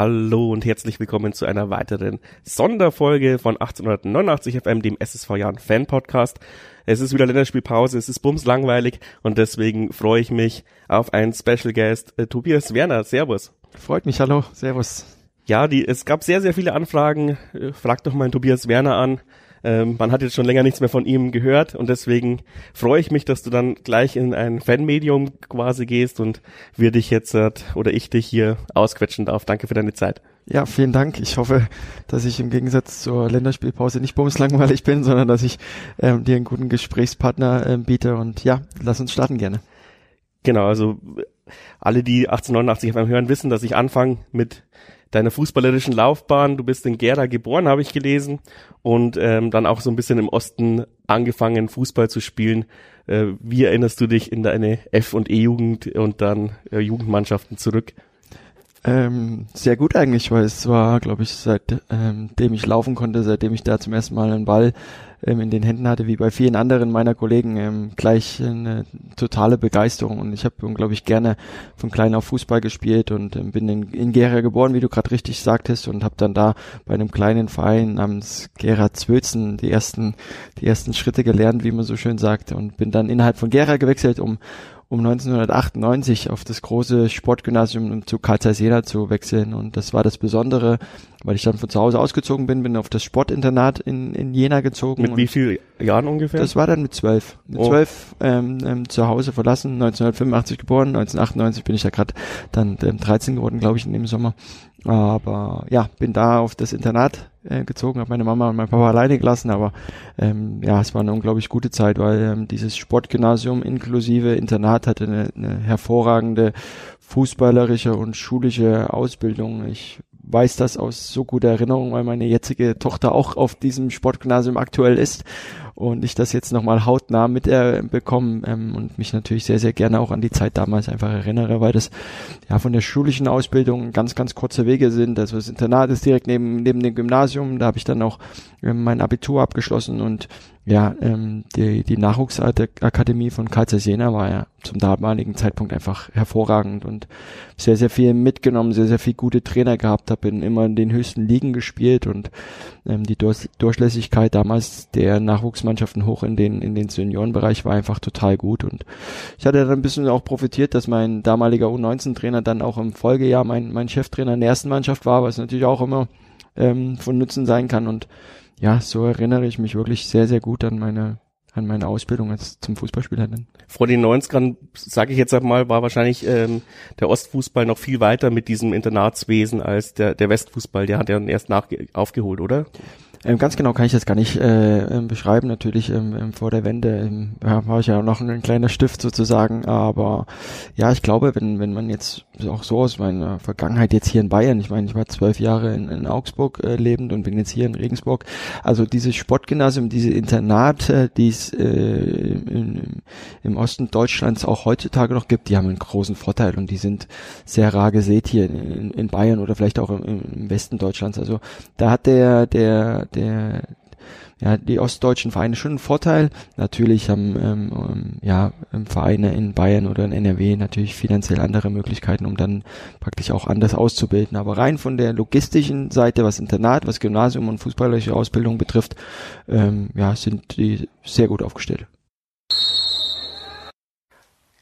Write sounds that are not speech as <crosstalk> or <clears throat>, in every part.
Hallo und herzlich willkommen zu einer weiteren Sonderfolge von 1889 FM, dem SSV Jahren Fan Podcast. Es ist wieder Länderspielpause, es ist bums langweilig und deswegen freue ich mich auf einen Special Guest, äh, Tobias Werner. Servus. Freut mich, hallo, servus. Ja, die, es gab sehr, sehr viele Anfragen. Äh, frag doch mal Tobias Werner an. Ähm, man hat jetzt schon länger nichts mehr von ihm gehört und deswegen freue ich mich, dass du dann gleich in ein Fanmedium quasi gehst und wir dich jetzt äh, oder ich dich hier ausquetschen darf. Danke für deine Zeit. Ja, vielen Dank. Ich hoffe, dass ich im Gegensatz zur Länderspielpause nicht bumslangweilig bin, sondern dass ich ähm, dir einen guten Gesprächspartner ähm, biete. Und ja, lass uns starten gerne. Genau, also alle, die 1889 FM hören, wissen, dass ich anfange mit deiner fußballerischen Laufbahn. Du bist in Gera geboren, habe ich gelesen, und ähm, dann auch so ein bisschen im Osten angefangen, Fußball zu spielen. Äh, wie erinnerst du dich in deine F- und E-Jugend und dann äh, Jugendmannschaften zurück? Ähm, sehr gut eigentlich, weil es war, glaube ich, seitdem ähm, ich laufen konnte, seitdem ich da zum ersten Mal einen Ball ähm, in den Händen hatte, wie bei vielen anderen meiner Kollegen, ähm, gleich eine totale Begeisterung. Und ich habe unglaublich gerne von klein auf Fußball gespielt und ähm, bin in, in Gera geboren, wie du gerade richtig sagtest, und habe dann da bei einem kleinen Verein namens Gera Zwölzen die ersten, die ersten Schritte gelernt, wie man so schön sagt, und bin dann innerhalb von Gera gewechselt, um um 1998 auf das große Sportgymnasium zu Karl Zeiss Jena zu wechseln. Und das war das Besondere, weil ich dann von zu Hause ausgezogen bin, bin auf das Sportinternat in, in Jena gezogen. Mit wie vielen Jahren ungefähr? Das war dann mit zwölf. Mit oh. zwölf ähm, ähm, zu Hause verlassen, 1985 geboren, 1998 bin ich da gerade dann ähm, 13 geworden, glaube ich, in dem Sommer. Aber ja, bin da auf das Internat äh, gezogen, habe meine Mama und mein Papa alleine gelassen, aber ähm, ja, es war eine unglaublich gute Zeit, weil ähm, dieses Sportgymnasium inklusive Internat hatte eine, eine hervorragende fußballerische und schulische Ausbildung. Ich weiß das aus so guter Erinnerung, weil meine jetzige Tochter auch auf diesem Sportgymnasium aktuell ist und ich das jetzt nochmal hautnah mitbekommen äh, ähm, und mich natürlich sehr, sehr gerne auch an die Zeit damals einfach erinnere, weil das ja von der schulischen Ausbildung ganz, ganz kurze Wege sind. Also das Internat ist direkt neben, neben dem Gymnasium, da habe ich dann auch ähm, mein Abitur abgeschlossen und ja, ähm, die, die Nachwuchsakademie von Karl Jena war ja zum damaligen Zeitpunkt einfach hervorragend und sehr, sehr viel mitgenommen, sehr, sehr viel gute Trainer gehabt, habe immer in den höchsten Ligen gespielt und ähm, die Durch Durchlässigkeit damals der Nachwuchsmannschaften hoch in den, in den Seniorenbereich war einfach total gut und ich hatte dann ein bisschen auch profitiert, dass mein damaliger U19-Trainer dann auch im Folgejahr mein, mein Cheftrainer in der ersten Mannschaft war, was natürlich auch immer ähm, von Nutzen sein kann und ja, so erinnere ich mich wirklich sehr, sehr gut an meine an meine Ausbildung als zum Fußballspieler. Vor den 90ern, sage ich jetzt einmal, war wahrscheinlich ähm, der Ostfußball noch viel weiter mit diesem Internatswesen als der, der Westfußball. Der hat ja erst nach aufgeholt, oder? Ähm, ganz genau kann ich das gar nicht äh, ähm, beschreiben. Natürlich ähm, ähm, vor der Wende ähm, ja, war ich ja noch ein, ein kleiner Stift sozusagen, aber ja, ich glaube, wenn wenn man jetzt auch so aus meiner Vergangenheit jetzt hier in Bayern, ich meine, ich war zwölf Jahre in, in Augsburg äh, lebend und bin jetzt hier in Regensburg. Also dieses Sportgymnasium, diese Internate, die es äh, in, im Osten Deutschlands auch heutzutage noch gibt, die haben einen großen Vorteil und die sind sehr rar gesät hier in, in Bayern oder vielleicht auch im, im Westen Deutschlands. Also da hat der der der ja, die ostdeutschen Vereine schon einen Vorteil. Natürlich haben ähm, ähm, ja Vereine in Bayern oder in NRW natürlich finanziell andere Möglichkeiten, um dann praktisch auch anders auszubilden. Aber rein von der logistischen Seite, was Internat, was Gymnasium und fußballerische Ausbildung betrifft, ähm, ja, sind die sehr gut aufgestellt.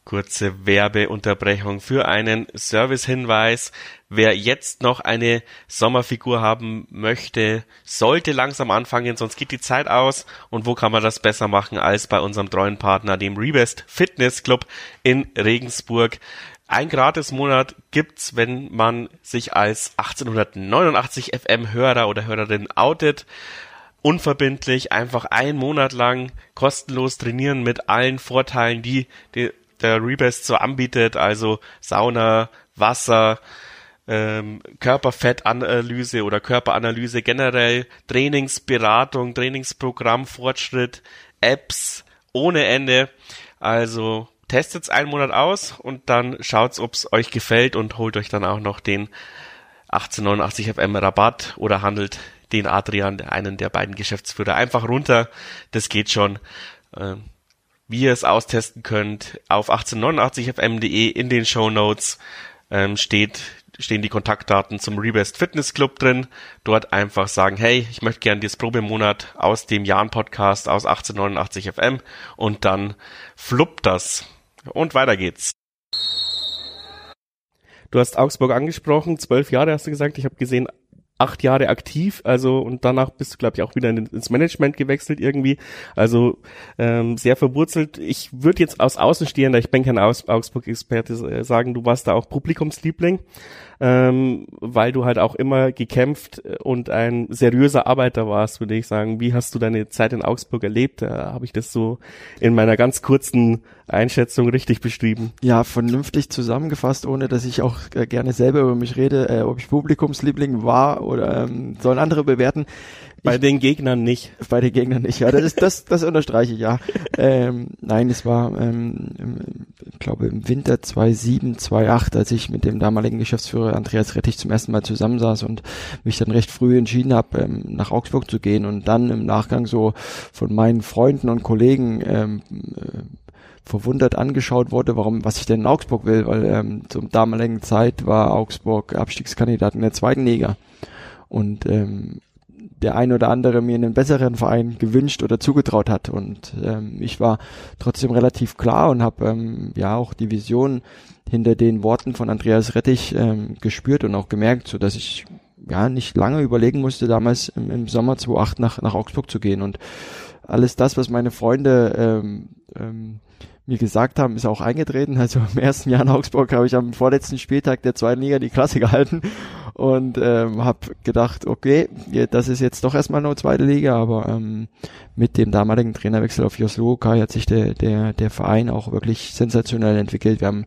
Kurze Werbeunterbrechung für einen Servicehinweis. Wer jetzt noch eine Sommerfigur haben möchte, sollte langsam anfangen, sonst geht die Zeit aus. Und wo kann man das besser machen als bei unserem treuen Partner, dem Rebest Fitness Club in Regensburg? Ein Gratismonat gibt's, wenn man sich als 1889 FM Hörer oder Hörerin outet unverbindlich einfach einen Monat lang kostenlos trainieren mit allen Vorteilen, die, die der Rebest so anbietet, also Sauna, Wasser, ähm, Körperfettanalyse oder Körperanalyse generell, Trainingsberatung, Trainingsprogramm, Fortschritt, Apps ohne Ende. Also testet's einen Monat aus und dann schaut's, ob's euch gefällt und holt euch dann auch noch den 1889 FM Rabatt oder handelt den Adrian, einen der beiden Geschäftsführer, einfach runter. Das geht schon. Ähm, wie ihr es austesten könnt, auf 1889fm.de in den Show Notes ähm, steht stehen die Kontaktdaten zum Rebest Fitness Club drin. Dort einfach sagen, hey, ich möchte gerne das Probemonat aus dem Jahren Podcast aus 1889 FM und dann fluppt das. Und weiter geht's. Du hast Augsburg angesprochen, zwölf Jahre hast du gesagt. Ich habe gesehen, acht Jahre aktiv, also und danach bist du, glaube ich, auch wieder ins Management gewechselt irgendwie. Also ähm, sehr verwurzelt. Ich würde jetzt aus Außenstehender, ich bin kein Augsburg-Experte, äh, sagen, du warst da auch Publikumsliebling ähm, weil du halt auch immer gekämpft und ein seriöser Arbeiter warst, würde ich sagen. Wie hast du deine Zeit in Augsburg erlebt? Da habe ich das so in meiner ganz kurzen Einschätzung richtig beschrieben. Ja, vernünftig zusammengefasst, ohne dass ich auch äh, gerne selber über mich rede, äh, ob ich Publikumsliebling war oder ähm, sollen andere bewerten. Bei ich, den Gegnern nicht. Bei den Gegnern nicht, ja. Das ist das, das unterstreiche ich, ja. <laughs> ähm, nein, es war, ähm, ich glaube, im Winter 2007, 2008, als ich mit dem damaligen Geschäftsführer Andreas Rettich zum ersten Mal zusammensaß und mich dann recht früh entschieden habe, ähm, nach Augsburg zu gehen und dann im Nachgang so von meinen Freunden und Kollegen ähm, äh, verwundert angeschaut wurde, warum, was ich denn in Augsburg will, weil ähm, zum damaligen Zeit war Augsburg Abstiegskandidat in der zweiten Liga. Und ähm, der ein oder andere mir einen besseren Verein gewünscht oder zugetraut hat. Und ähm, ich war trotzdem relativ klar und habe ähm, ja auch die Vision hinter den Worten von Andreas Rettich ähm, gespürt und auch gemerkt, so dass ich ja nicht lange überlegen musste, damals im, im Sommer 2008 nach, nach Augsburg zu gehen. Und alles das, was meine Freunde ähm, ähm, mir gesagt haben, ist auch eingetreten. <laughs> Also im ersten Jahr in Augsburg habe ich am vorletzten Spieltag der zweiten Liga die Klasse <laughs> gehalten und ähm, habe gedacht, okay, das ist jetzt doch erstmal nur zweite Liga, aber ähm, mit dem damaligen Trainerwechsel auf Jos Lukai hat sich der, der, der Verein auch wirklich sensationell entwickelt. Wir haben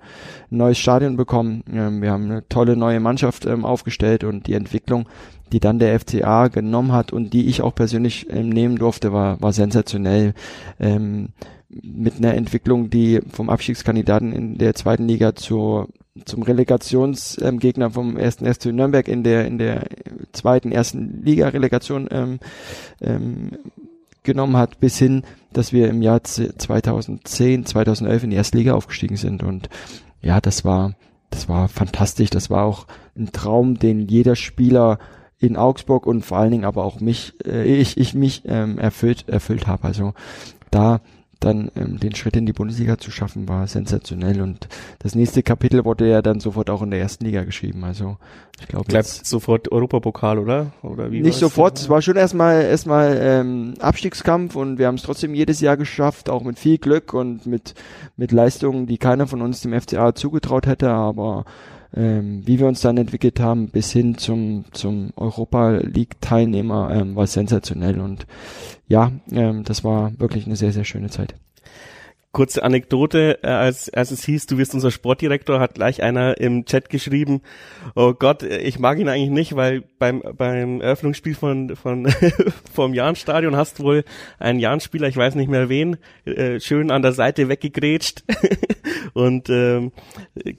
ein neues Stadion bekommen, ähm, wir haben eine tolle neue Mannschaft ähm, aufgestellt und die Entwicklung, die dann der FCA genommen hat und die ich auch persönlich ähm, nehmen durfte, war, war sensationell. Ähm, mit einer Entwicklung, die vom Abstiegskandidaten in der zweiten Liga zur zum Relegationsgegner ähm, vom ersten SC Nürnberg in der in der zweiten ersten Liga Relegation ähm, ähm, genommen hat, bis hin, dass wir im Jahr 2010, 2011 in die erste Liga aufgestiegen sind und ja, das war das war fantastisch, das war auch ein Traum, den jeder Spieler in Augsburg und vor allen Dingen aber auch mich, äh, ich, ich mich ähm, erfüllt, erfüllt habe. Also da dann ähm, den Schritt in die Bundesliga zu schaffen, war sensationell. Und das nächste Kapitel wurde ja dann sofort auch in der ersten Liga geschrieben. Also ich glaube Bleibt sofort Europapokal, oder? Oder wie? Nicht sofort. Es war schon erstmal erstmal ähm, Abstiegskampf und wir haben es trotzdem jedes Jahr geschafft, auch mit viel Glück und mit mit Leistungen, die keiner von uns dem FCA zugetraut hätte. Aber ähm, wie wir uns dann entwickelt haben, bis hin zum, zum Europa League Teilnehmer, ähm, war sensationell und ja, ähm, das war wirklich eine sehr, sehr schöne Zeit. Kurze Anekdote, äh, als, als es hieß, du wirst unser Sportdirektor, hat gleich einer im Chat geschrieben, oh Gott, ich mag ihn eigentlich nicht, weil beim, beim Eröffnungsspiel von, von, <laughs> vom Jahnstadion hast wohl einen Jahnspieler, ich weiß nicht mehr wen, äh, schön an der Seite weggegrätscht. <laughs> Und ähm,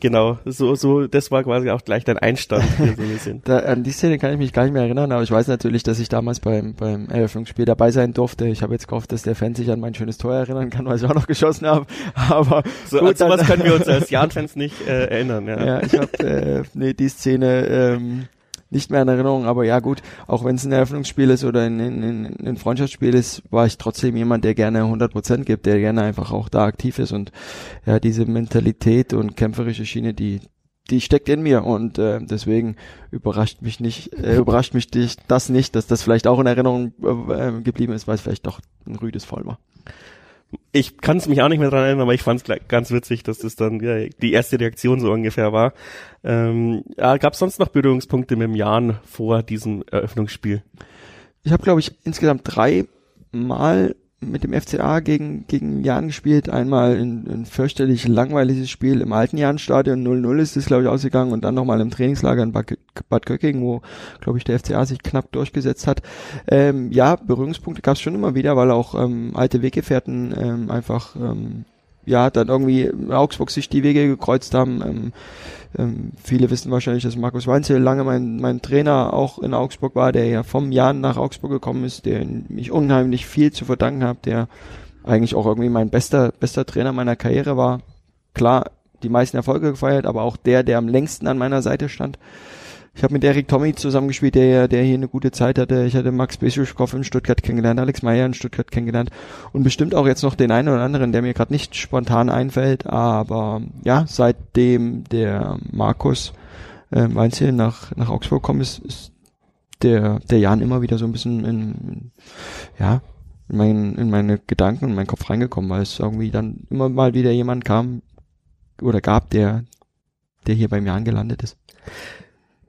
genau, so, so, das war quasi auch gleich dein Einstand so ein. <laughs> Da, an die Szene kann ich mich gar nicht mehr erinnern, aber ich weiß natürlich, dass ich damals beim, beim Eröffnungsspiel dabei sein durfte. Ich habe jetzt gehofft, dass der Fan sich an mein schönes Tor erinnern kann, weil ich auch noch geschossen genossen habe. Aber so, gut, an sowas können wir uns als <laughs> Jan-Fans nicht äh, erinnern. Ja, ja ich habe äh, nee, die Szene ähm, nicht mehr in Erinnerung, aber ja gut, auch wenn es ein Eröffnungsspiel ist oder ein, ein, ein Freundschaftsspiel ist, war ich trotzdem jemand, der gerne 100% gibt, der gerne einfach auch da aktiv ist und ja, diese Mentalität und kämpferische Schiene, die die steckt in mir und äh, deswegen überrascht mich nicht, äh, überrascht mich das nicht, dass das vielleicht auch in Erinnerung äh, geblieben ist, weil es vielleicht doch ein rüdes Voll war ich kann es mich auch nicht mehr dran erinnern, aber ich fand es ganz witzig, dass das dann ja, die erste Reaktion so ungefähr war. Ähm, ja, Gab es sonst noch Berührungspunkte mit dem Jan vor diesem Eröffnungsspiel? Ich habe, glaube ich, insgesamt drei Mal mit dem FCA gegen, gegen Jan gespielt. Einmal ein, ein fürchterlich langweiliges Spiel im alten Jan-Stadion. 0-0 ist es, glaube ich, ausgegangen. Und dann nochmal im Trainingslager in Bad, Bad Köcking, wo, glaube ich, der FCA sich knapp durchgesetzt hat. Ähm, ja, Berührungspunkte gab es schon immer wieder, weil auch ähm, alte Weggefährten ähm, einfach ähm, ja, dann irgendwie in Augsburg sich die Wege gekreuzt haben. Ähm, ähm, viele wissen wahrscheinlich, dass Markus Weinzel lange mein, mein Trainer auch in Augsburg war, der ja vom Jan nach Augsburg gekommen ist, der mich unheimlich viel zu verdanken hat, der eigentlich auch irgendwie mein bester, bester Trainer meiner Karriere war. Klar, die meisten Erfolge gefeiert, aber auch der, der am längsten an meiner Seite stand. Ich habe mit Erik Tommy zusammengespielt, der, der hier eine gute Zeit hatte. Ich hatte Max Beschuschkow in Stuttgart kennengelernt, Alex Meyer in Stuttgart kennengelernt und bestimmt auch jetzt noch den einen oder anderen, der mir gerade nicht spontan einfällt. Aber ja, seitdem der Markus äh, Weinzel nach, nach Augsburg kommt, ist, ist der, der Jan immer wieder so ein bisschen in ja, in, mein, in meine Gedanken und meinen Kopf reingekommen, weil es irgendwie dann immer mal wieder jemand kam oder gab, der, der hier beim Jan gelandet ist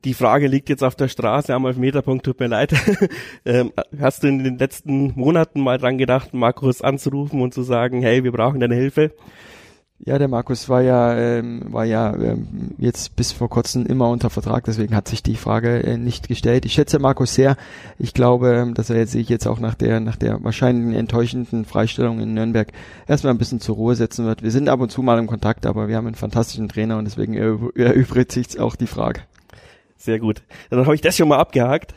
die Frage liegt jetzt auf der Straße am Elfmeterpunkt, tut mir leid. <laughs> ähm, hast du in den letzten Monaten mal dran gedacht, Markus anzurufen und zu sagen, hey, wir brauchen deine Hilfe? Ja, der Markus war ja, ähm, war ja ähm, jetzt bis vor kurzem immer unter Vertrag, deswegen hat sich die Frage äh, nicht gestellt. Ich schätze Markus sehr. Ich glaube, ähm, dass er jetzt sich jetzt auch nach der, nach der wahrscheinlich enttäuschenden Freistellung in Nürnberg erstmal ein bisschen zur Ruhe setzen wird. Wir sind ab und zu mal im Kontakt, aber wir haben einen fantastischen Trainer und deswegen erübrigt sich auch die Frage. Sehr gut. Dann habe ich das schon mal abgehakt.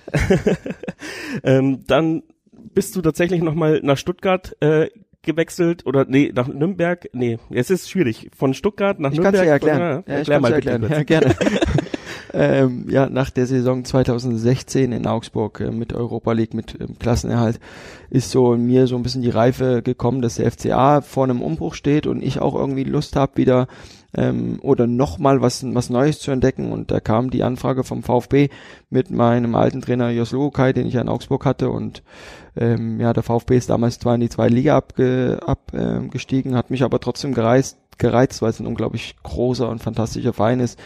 <laughs> ähm, dann bist du tatsächlich nochmal nach Stuttgart äh, gewechselt oder nee, nach Nürnberg. Nee, es ist schwierig. Von Stuttgart nach ich Nürnberg. Kann's dir erklären. Von, ja, ja, erklär mal erklären. Ja, gerne. <laughs> ähm, ja, nach der Saison 2016 in Augsburg äh, mit Europa League, mit ähm, Klassenerhalt, ist so in mir so ein bisschen die Reife gekommen, dass der FCA vor einem Umbruch steht und ich auch irgendwie Lust habe, wieder ähm, oder nochmal was, was Neues zu entdecken. Und da kam die Anfrage vom VfB mit meinem alten Trainer Jos Lukai, den ich ja in Augsburg hatte. Und ähm, ja, der VfB ist damals zwar in die zweite Liga abgestiegen, ab, äh, hat mich aber trotzdem gereist, gereizt, weil es ein unglaublich großer und fantastischer Verein ist,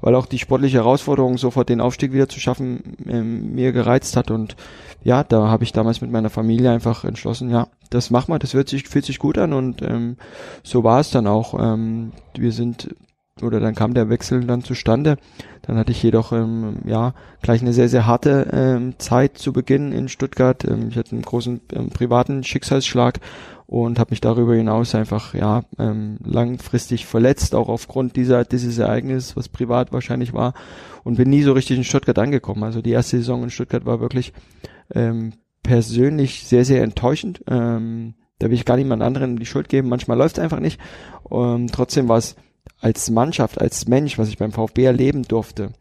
weil auch die sportliche Herausforderung, sofort den Aufstieg wieder zu schaffen, ähm, mir gereizt hat und ja, da habe ich damals mit meiner Familie einfach entschlossen, ja, das machen wir, das wird sich, fühlt sich gut an und ähm, so war es dann auch. Ähm, wir sind oder dann kam der Wechsel dann zustande. Dann hatte ich jedoch ähm, ja gleich eine sehr sehr harte ähm, Zeit zu Beginn in Stuttgart. Ähm, ich hatte einen großen ähm, privaten Schicksalsschlag und habe mich darüber hinaus einfach ja ähm, langfristig verletzt, auch aufgrund dieser dieses Ereignisses, was privat wahrscheinlich war und bin nie so richtig in Stuttgart angekommen. Also die erste Saison in Stuttgart war wirklich ähm, persönlich sehr, sehr enttäuschend. Ähm, da will ich gar niemand anderen die Schuld geben. Manchmal läuft es einfach nicht. Ähm, trotzdem war es als Mannschaft, als Mensch, was ich beim VfB erleben durfte,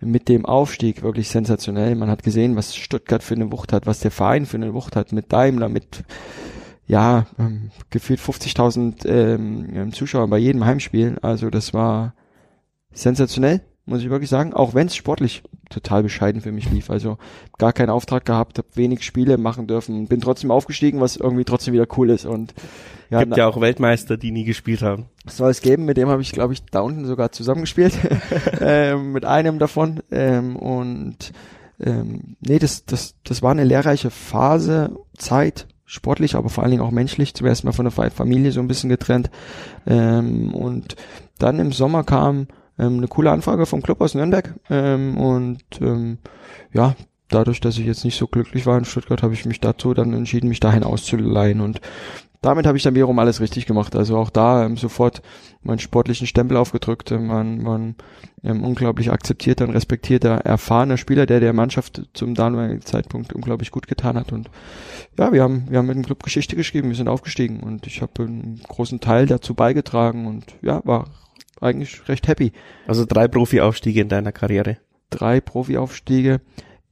mit dem Aufstieg wirklich sensationell. Man hat gesehen, was Stuttgart für eine Wucht hat, was der Verein für eine Wucht hat, mit Daimler, mit ja, ähm, gefühlt 50.000 ähm, Zuschauern bei jedem Heimspiel. Also das war sensationell muss ich wirklich sagen, auch wenn es sportlich total bescheiden für mich lief. Also gar keinen Auftrag gehabt, habe wenig Spiele machen dürfen, bin trotzdem aufgestiegen, was irgendwie trotzdem wieder cool ist. Und ja, gibt ja auch Weltmeister, die nie gespielt haben. Soll es geben, mit dem habe ich, glaube ich, da unten sogar zusammengespielt. <laughs> ähm, mit einem davon. Ähm, und ähm, nee, das, das, das war eine lehrreiche Phase, Zeit, sportlich, aber vor allen Dingen auch menschlich. Zuerst mal von der Familie so ein bisschen getrennt. Ähm, und dann im Sommer kam ähm, eine coole Anfrage vom Club aus Nürnberg. Ähm, und ähm, ja, dadurch, dass ich jetzt nicht so glücklich war in Stuttgart, habe ich mich dazu dann entschieden, mich dahin auszuleihen. Und damit habe ich dann wiederum alles richtig gemacht. Also auch da ähm, sofort meinen sportlichen Stempel aufgedrückt. Ähm, man, man ähm, unglaublich akzeptierter und respektierter, erfahrener Spieler, der der Mannschaft zum damaligen Zeitpunkt unglaublich gut getan hat. Und ja, wir haben, wir haben mit dem Club Geschichte geschrieben, wir sind aufgestiegen und ich habe einen großen Teil dazu beigetragen und ja, war eigentlich recht happy. Also drei Profi-Aufstiege in deiner Karriere. Drei Profi-Aufstiege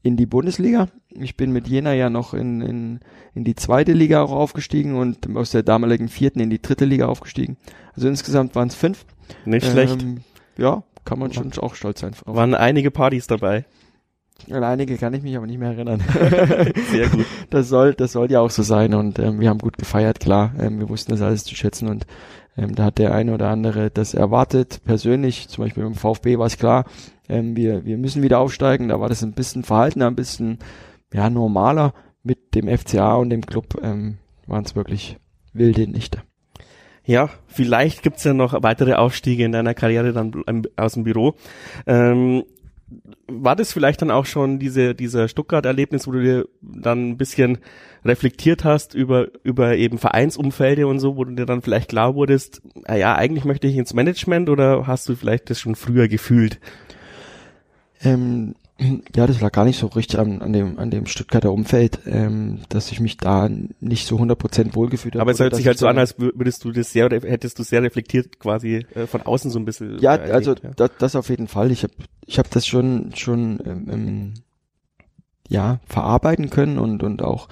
in die Bundesliga. Ich bin mit Jena ja noch in, in, in die zweite Liga auch aufgestiegen und aus der damaligen vierten in die dritte Liga aufgestiegen. Also insgesamt waren es fünf. Nicht ähm, schlecht. Ja, kann man schon auch stolz sein. Waren einige Partys dabei. An einige kann ich mich aber nicht mehr erinnern. <laughs> Sehr gut. Das soll, das soll ja auch so sein und ähm, wir haben gut gefeiert, klar. Ähm, wir wussten das alles zu schätzen und ähm, da hat der eine oder andere das erwartet. Persönlich, zum Beispiel beim VfB war es klar, ähm, wir, wir müssen wieder aufsteigen. Da war das ein bisschen verhaltener, ein bisschen ja, normaler. Mit dem FCA und dem Club ähm, waren es wirklich wilde Nächte. Ja, vielleicht gibt's ja noch weitere Aufstiege in deiner Karriere dann aus dem Büro. Ähm, war das vielleicht dann auch schon diese, dieser Stuttgart-Erlebnis, wo du dir dann ein bisschen reflektiert hast über, über eben Vereinsumfelde und so, wo du dir dann vielleicht klar wurdest, ah ja, eigentlich möchte ich ins Management oder hast du vielleicht das schon früher gefühlt? Ähm, Ja, das lag gar nicht so richtig an, an dem an dem Stuttgarter Umfeld, ähm, dass ich mich da nicht so 100% wohlgefühlt habe. Aber es hört sich halt so an, als würdest du das sehr, hättest du sehr reflektiert quasi äh, von außen so ein bisschen. Ja, erlebt, also ja. Das, das auf jeden Fall. Ich habe ich hab das schon schon ähm, ja, verarbeiten können und, und auch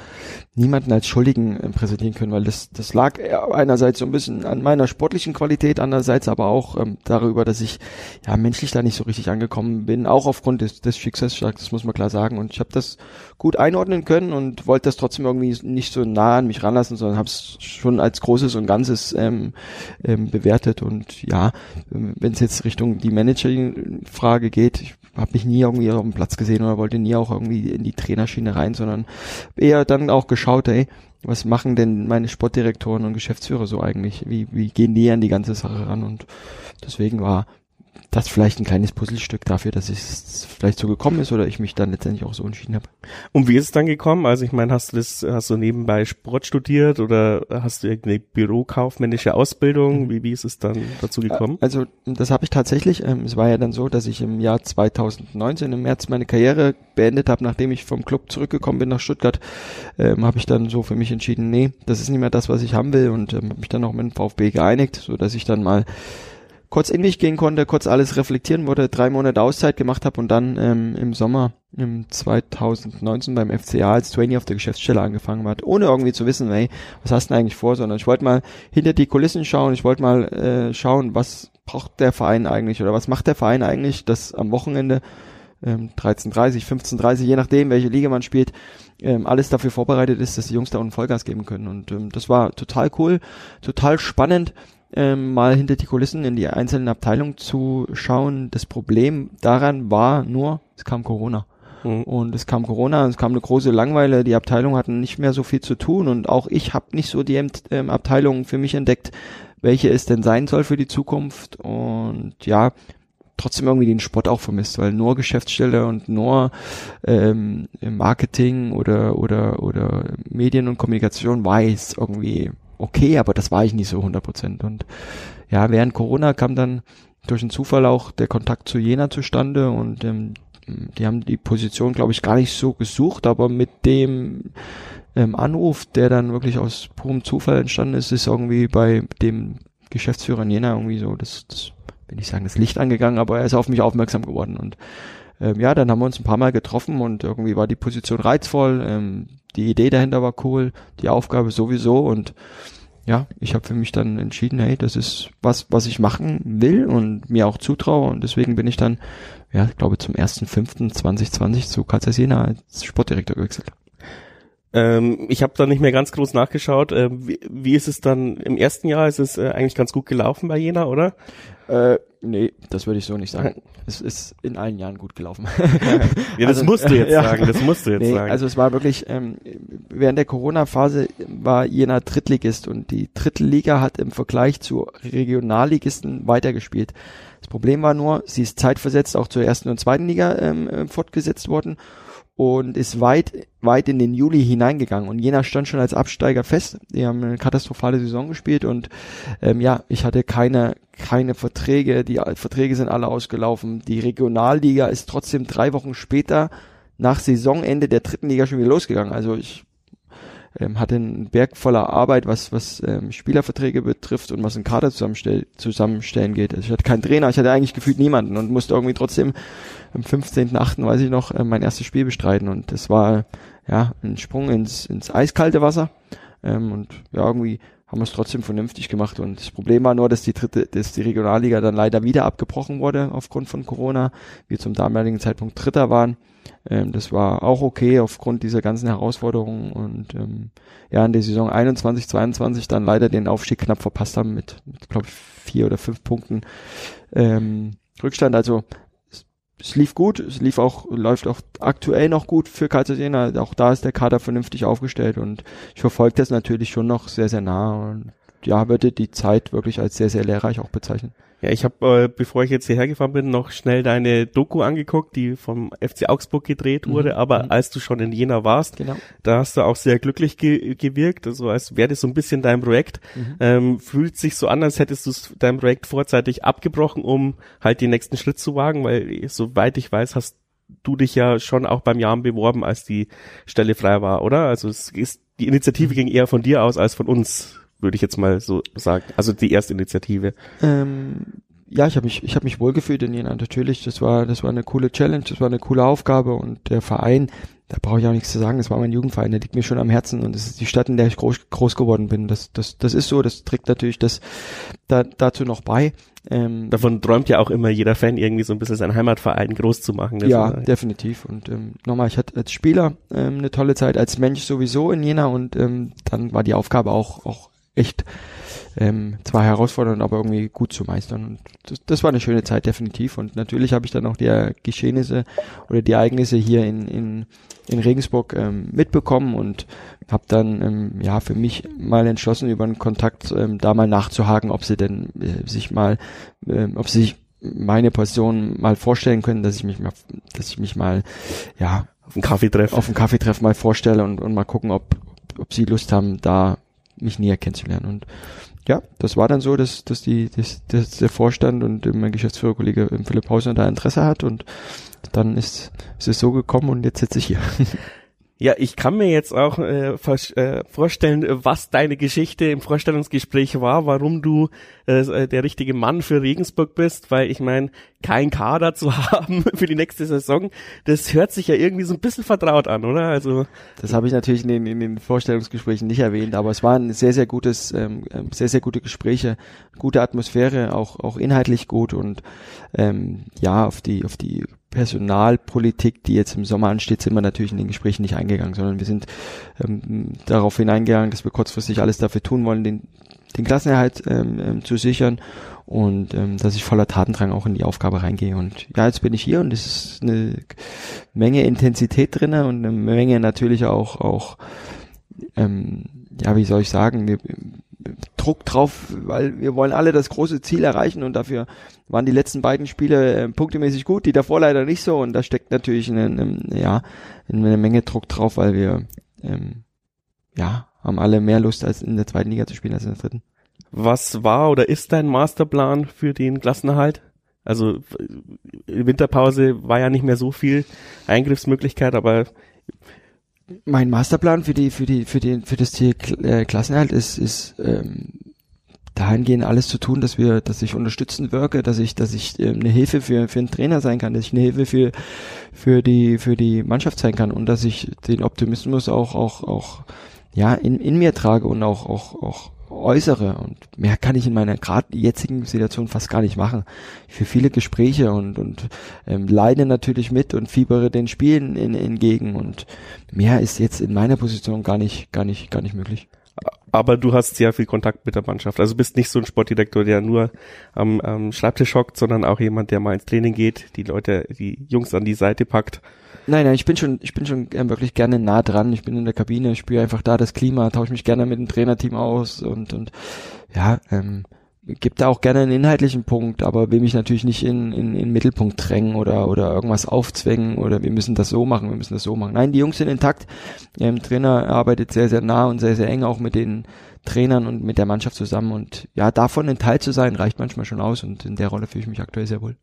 niemanden als Schuldigen äh, präsentieren können, weil das, das lag einerseits so ein bisschen an meiner sportlichen Qualität, andererseits aber auch ähm, darüber, dass ich ja menschlich da nicht so richtig angekommen bin, auch aufgrund des, des Schicksalsschlags, das muss man klar sagen. Und ich habe das gut einordnen können und wollte das trotzdem irgendwie nicht so nah an mich ranlassen, sondern habe es schon als Großes und Ganzes ähm, ähm, bewertet. Und ja, wenn es jetzt Richtung die Manager-Frage geht, ich habe mich nie irgendwie auf dem Platz gesehen oder wollte nie auch irgendwie in die Trainerschiene rein, sondern eher dann auch geschaut, ey, was machen denn meine Sportdirektoren und Geschäftsführer so eigentlich? Wie, wie gehen die an die ganze Sache ran? Und deswegen war das vielleicht ein kleines Puzzlestück dafür, dass es vielleicht so gekommen ist oder ich mich dann letztendlich auch so entschieden habe. Und wie ist es dann gekommen? Also ich meine, hast du das, hast du nebenbei Sport studiert oder hast du irgendeine bürokaufmännische Ausbildung? Mhm. Wie, wie ist es dann dazu gekommen? Also das habe ich tatsächlich. Ähm, es war ja dann so, dass ich im Jahr 2019 im März meine Karriere beendet habe, nachdem ich vom Club zurückgekommen bin nach Stuttgart, ähm, habe ich dann so für mich entschieden, nee, das ist nicht mehr das, was ich haben will und ähm, habe mich dann auch mit dem VfB geeinigt, so dass ich dann mal kurz in mich gehen konnte, kurz alles reflektieren wurde, drei Monate Auszeit gemacht habe und dann ähm, im Sommer im 2019 beim FCA als Trainee auf der Geschäftsstelle angefangen hat, ohne irgendwie zu wissen, hey, was hast du denn eigentlich vor, sondern ich wollte mal hinter die Kulissen schauen, ich wollte mal äh, schauen, was braucht der Verein eigentlich oder was macht der Verein eigentlich, dass am Wochenende ähm, 13.30, 15.30, je nachdem, welche Liga man spielt, ähm, alles dafür vorbereitet ist, dass die Jungs da unten Vollgas geben können. Und ähm, das war total cool, total spannend ähm, mal hinter die Kulissen in die einzelnen Abteilungen zu schauen. Das Problem daran war nur, es kam Corona. Mhm. Und es kam Corona, es kam eine große Langweile, die Abteilungen hatten nicht mehr so viel zu tun und auch ich habe nicht so die ähm, Abteilung für mich entdeckt, welche es denn sein soll für die Zukunft. Und ja, trotzdem irgendwie den Sport auch vermisst, weil nur Geschäftsstelle und nur ähm, Marketing oder oder oder Medien und Kommunikation weiß irgendwie okay, aber das war ich nicht so 100 Prozent. Und ja, während Corona kam dann durch den Zufall auch der Kontakt zu Jena zustande und ähm, die haben die Position, glaube ich, gar nicht so gesucht, aber mit dem ähm, Anruf, der dann wirklich aus purem Zufall entstanden ist, ist irgendwie bei dem Geschäftsführer in Jena irgendwie so, das, das will ich sagen, das Licht angegangen, aber er ist auf mich aufmerksam geworden und ähm, ja, dann haben wir uns ein paar Mal getroffen und irgendwie war die Position reizvoll, ähm, die Idee dahinter war cool, die Aufgabe sowieso und ja, ich habe für mich dann entschieden, hey, das ist was, was ich machen will und mir auch zutraue und deswegen bin ich dann, ja, ich glaube zum 1.5.2020 zu Kassel Jena als Sportdirektor gewechselt. Ähm, ich habe da nicht mehr ganz groß nachgeschaut. Äh, wie, wie, ist es dann im ersten Jahr? Ist es äh, eigentlich ganz gut gelaufen bei Jena, oder? Äh, nee, das würde ich so nicht sagen. es ist in allen Jahren gut gelaufen. <laughs> ja, das also, musst du jetzt <laughs> ja, sagen. Das musst du jetzt nee, sagen. Also es war wirklich ähm, während der Corona-Phase war Jena Drittligist und die Drittliga hat im Vergleich zu Regionalligisten weitergespielt. Das Problem war nur, sie ist zeitversetzt auch zur ersten und zweiten Liga ähm, äh, fortgesetzt worden und ist weit, weit in den Juli hineingegangen. Und Jena stand schon als Absteiger fest. Die haben eine katastrophale Saison gespielt und ähm, ja, ich hatte keine, keine Verträge. Die Verträge sind alle ausgelaufen. Die Regionalliga ist trotzdem drei Wochen später nach Saisonende der dritten Liga schon wieder losgegangen. Also ich ähm, hatte einen Berg voller Arbeit, was, was ähm, Spielerverträge betrifft und was ein Kader zusammenstell zusammenstellen geht. Also ich hatte keinen Trainer, ich hatte eigentlich gefühlt niemanden und musste irgendwie trotzdem am 15.8. weiß ich noch, äh, mein erstes Spiel bestreiten und das war ja ein Sprung ins, ins eiskalte Wasser ähm, und ja, irgendwie haben wir es trotzdem vernünftig gemacht. Und das Problem war nur, dass die dritte, dass die Regionalliga dann leider wieder abgebrochen wurde aufgrund von Corona, wir zum damaligen Zeitpunkt Dritter waren. Ähm, das war auch okay aufgrund dieser ganzen Herausforderungen. Und ähm, ja, in der Saison 21, 22 dann leider den Aufstieg knapp verpasst haben mit, mit glaube ich, vier oder fünf Punkten ähm, Rückstand. Also es, lief gut, es lief auch, läuft auch aktuell noch gut für Cartagena. Auch da ist der Kader vernünftig aufgestellt und ich verfolge das natürlich schon noch sehr, sehr nah und ja, würde die Zeit wirklich als sehr, sehr lehrreich auch bezeichnen. Ja, ich habe, äh, bevor ich jetzt hierher gefahren bin, noch schnell deine Doku angeguckt, die vom FC Augsburg gedreht wurde. Mhm. Aber mhm. als du schon in Jena warst, genau. da hast du auch sehr glücklich ge gewirkt, also als wäre das so ein bisschen dein Projekt. Mhm. Ähm, fühlt sich so an, als hättest du dein Projekt vorzeitig abgebrochen, um halt den nächsten Schritt zu wagen, weil soweit ich weiß, hast du dich ja schon auch beim Jahren beworben, als die Stelle frei war, oder? Also es ist, die Initiative ging eher von dir aus als von uns, würde ich jetzt mal so sagen. Also die erste Initiative. Ähm, ja, ich habe mich, ich habe mich wohlgefühlt in Jena. Natürlich, das war, das war eine coole Challenge, das war eine coole Aufgabe und der Verein, da brauche ich auch nichts zu sagen. Das war mein Jugendverein, der liegt mir schon am Herzen und das ist die Stadt, in der ich groß, groß geworden bin. Das, das, das ist so. Das trägt natürlich das da, dazu noch bei. Ähm, Davon träumt ja auch immer jeder Fan irgendwie so ein bisschen seinen Heimatverein groß zu machen. Ja, so, definitiv. Und ähm, nochmal, ich hatte als Spieler ähm, eine tolle Zeit, als Mensch sowieso in Jena und ähm, dann war die Aufgabe auch auch echt ähm, zwar herausfordernd, aber irgendwie gut zu meistern. Und das, das war eine schöne Zeit, definitiv. Und natürlich habe ich dann auch die Geschehnisse oder die Ereignisse hier in, in, in Regensburg ähm, mitbekommen und habe dann ähm, ja für mich mal entschlossen, über einen Kontakt ähm, da mal nachzuhaken, ob sie denn äh, sich mal, äh, ob sie sich meine Position mal vorstellen können, dass ich mich mal, dass ich mich mal ja auf einen Kaffeetreff auf einen Kaffeetreff mal vorstelle und, und mal gucken, ob ob sie Lust haben, da mich näher kennenzulernen. Und ja, das war dann so, dass, dass, die, dass, dass der Vorstand und mein Geschäftsführerkollege Philipp Hausner da Interesse hat und dann ist, ist es so gekommen und jetzt sitze ich hier. <laughs> Ja, ich kann mir jetzt auch äh, äh, vorstellen, was deine Geschichte im Vorstellungsgespräch war, warum du äh, der richtige Mann für Regensburg bist, weil ich meine, kein Kader zu <laughs> haben für die nächste Saison, das hört sich ja irgendwie so ein bisschen vertraut an, oder? Also das habe ich natürlich in den, in den Vorstellungsgesprächen nicht erwähnt, aber es waren sehr sehr gutes, ähm, ähm sehr sehr gute Gespräche, gute Atmosphäre, auch auch inhaltlich gut und ähm, ja auf die auf die Personalpolitik, die jetzt im Sommer ansteht, sind wir natürlich in den Gesprächen nicht eingegangen, sondern wir sind ähm, darauf hineingegangen, dass wir kurzfristig alles dafür tun wollen, den, den Klassenerhalt ähm, ähm, zu sichern und ähm, dass ich voller Tatendrang auch in die Aufgabe reingehe. Und ja, jetzt bin ich hier und es ist eine Menge Intensität drinne und eine Menge natürlich auch auch ähm, ja, wie soll ich sagen, Druck drauf, weil wir wollen alle das große Ziel erreichen und dafür waren die letzten beiden Spiele äh, punktemäßig gut, die davor leider nicht so und da steckt natürlich eine, eine, ja, eine Menge Druck drauf, weil wir ähm, ja, haben alle mehr Lust als in der zweiten Liga zu spielen als in der dritten. Was war oder ist dein Masterplan für den Klassenerhalt? Also Winterpause war ja nicht mehr so viel Eingriffsmöglichkeit, aber mein Masterplan für die für die für den für das Ziel äh, Klassenerhalt ist ist ähm, dahingehend alles zu tun, dass wir, dass ich unterstützend wirke, dass ich, dass ich ähm, eine Hilfe für für einen Trainer sein kann, dass ich eine Hilfe für für die für die Mannschaft sein kann und dass ich den Optimismus auch auch auch ja in in mir trage und auch auch auch äußere und mehr kann ich in meiner gerade jetzigen Situation fast gar nicht machen. Ich führe viele Gespräche und und ähm, leide natürlich mit und fiebere den Spielen in, entgegen und mehr ist jetzt in meiner Position gar nicht gar nicht gar nicht möglich. Aber du hast sehr viel Kontakt mit der Mannschaft. Also bist nicht so ein Sportdirektor, der nur am, am Schreibtisch hockt, sondern auch jemand, der mal ins Training geht, die Leute, die Jungs an die Seite packt Nein, nein, ich bin schon, ich bin schon äh, wirklich gerne nah dran. Ich bin in der Kabine, spüre einfach da das Klima, tausche mich gerne mit dem Trainerteam aus und und ja, ähm, gibt da auch gerne einen inhaltlichen Punkt, aber will mich natürlich nicht in, in, in Mittelpunkt drängen oder oder irgendwas aufzwängen oder wir müssen das so machen, wir müssen das so machen. Nein, die Jungs sind intakt. Der Trainer arbeitet sehr, sehr nah und sehr, sehr eng auch mit den Trainern und mit der Mannschaft zusammen und ja, davon ein Teil zu sein, reicht manchmal schon aus und in der Rolle fühle ich mich aktuell sehr wohl.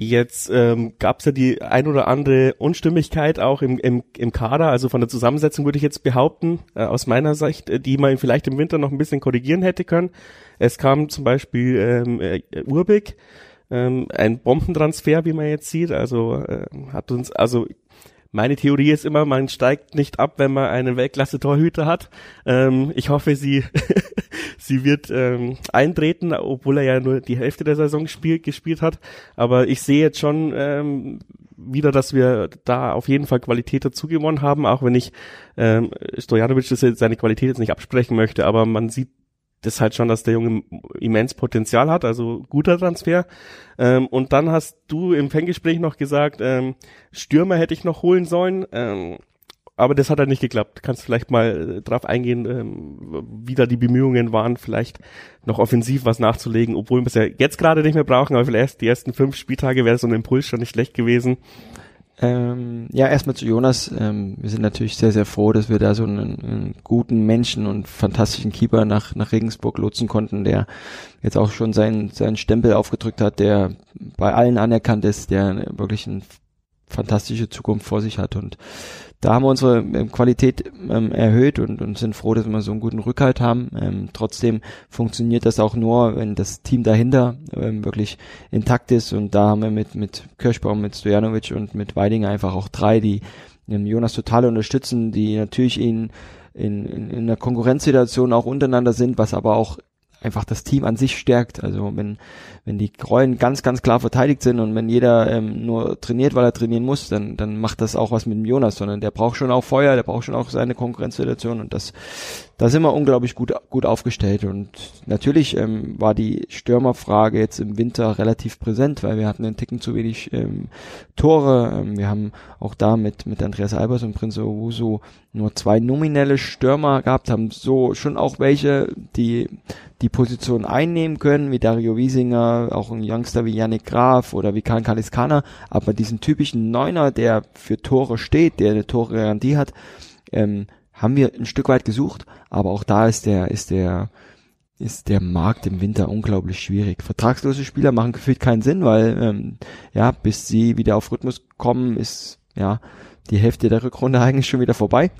Jetzt ähm, gab es ja die ein oder andere Unstimmigkeit auch im, im, im Kader, also von der Zusammensetzung würde ich jetzt behaupten, äh, aus meiner Sicht, äh, die man vielleicht im Winter noch ein bisschen korrigieren hätte können. Es kam zum Beispiel ähm, äh, Urbig, ähm, ein Bombentransfer, wie man jetzt sieht, also äh, hat uns, also meine Theorie ist immer, man steigt nicht ab, wenn man einen Weltklasse-Torhüter hat. Ähm, ich hoffe, sie, <laughs> sie wird ähm, eintreten, obwohl er ja nur die Hälfte der Saison spiel, gespielt hat. Aber ich sehe jetzt schon ähm, wieder, dass wir da auf jeden Fall Qualität dazu gewonnen haben, auch wenn ich ähm, Stojanovic seine Qualität jetzt nicht absprechen möchte, aber man sieht das halt schon, dass der Junge immens Potenzial hat, also guter Transfer. Ähm, und dann hast du im Fangespräch noch gesagt, ähm, Stürmer hätte ich noch holen sollen, ähm, aber das hat halt nicht geklappt. Kannst vielleicht mal äh, drauf eingehen, ähm, wie da die Bemühungen waren, vielleicht noch offensiv was nachzulegen, obwohl wir es ja jetzt gerade nicht mehr brauchen, aber vielleicht die ersten fünf Spieltage wäre so ein Impuls schon nicht schlecht gewesen. Ähm, ja, erstmal zu Jonas. Ähm, wir sind natürlich sehr, sehr froh, dass wir da so einen, einen, guten Menschen und fantastischen Keeper nach, nach Regensburg lotsen konnten, der jetzt auch schon seinen, seinen Stempel aufgedrückt hat, der bei allen anerkannt ist, der wirklich ein fantastische Zukunft vor sich hat und da haben wir unsere ähm, Qualität ähm, erhöht und, und sind froh, dass wir so einen guten Rückhalt haben. Ähm, trotzdem funktioniert das auch nur, wenn das Team dahinter ähm, wirklich intakt ist und da haben wir mit, mit Kirschbaum, mit Stojanovic und mit Weidinger einfach auch drei, die ähm, Jonas total unterstützen, die natürlich ihn in, in, in einer Konkurrenzsituation auch untereinander sind, was aber auch einfach das Team an sich stärkt. Also wenn, wenn die Rollen ganz, ganz klar verteidigt sind und wenn jeder ähm, nur trainiert, weil er trainieren muss, dann, dann macht das auch was mit dem Jonas, sondern der braucht schon auch Feuer, der braucht schon auch seine Konkurrenzsituation und das, da sind wir unglaublich gut, gut aufgestellt. Und natürlich ähm, war die Stürmerfrage jetzt im Winter relativ präsent, weil wir hatten einen Ticken zu wenig ähm, Tore. Ähm, wir haben auch da mit, mit Andreas Albers und Prince Owusu nur zwei nominelle Stürmer gehabt, haben so schon auch welche, die die Position einnehmen können, wie Dario Wiesinger, auch ein Youngster wie Yannick Graf oder wie Karl Kaliskana, aber diesen typischen Neuner, der für Tore steht, der eine Tore-Garantie hat, ähm, haben wir ein Stück weit gesucht, aber auch da ist der, ist der, ist der Markt im Winter unglaublich schwierig. Vertragslose Spieler machen gefühlt keinen Sinn, weil ähm, ja, bis sie wieder auf Rhythmus kommen, ist ja die Hälfte der Rückrunde <laughs> eigentlich schon wieder vorbei.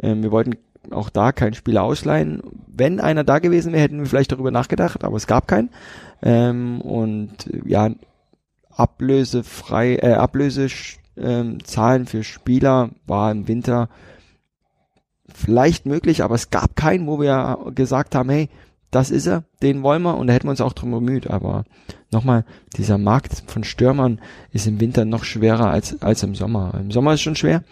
Ähm, wir wollten auch da keinen Spieler ausleihen. Wenn einer da gewesen wäre, hätten wir vielleicht darüber nachgedacht, aber es gab keinen. Ähm, und ja, ablösefrei, äh, Ablösezahlen ähm, für Spieler war im Winter vielleicht möglich, aber es gab keinen, wo wir gesagt haben, hey, das ist er, den wollen wir und da hätten wir uns auch drum bemüht. Aber nochmal, dieser Markt von Stürmern ist im Winter noch schwerer als, als im Sommer. Im Sommer ist es schon schwer,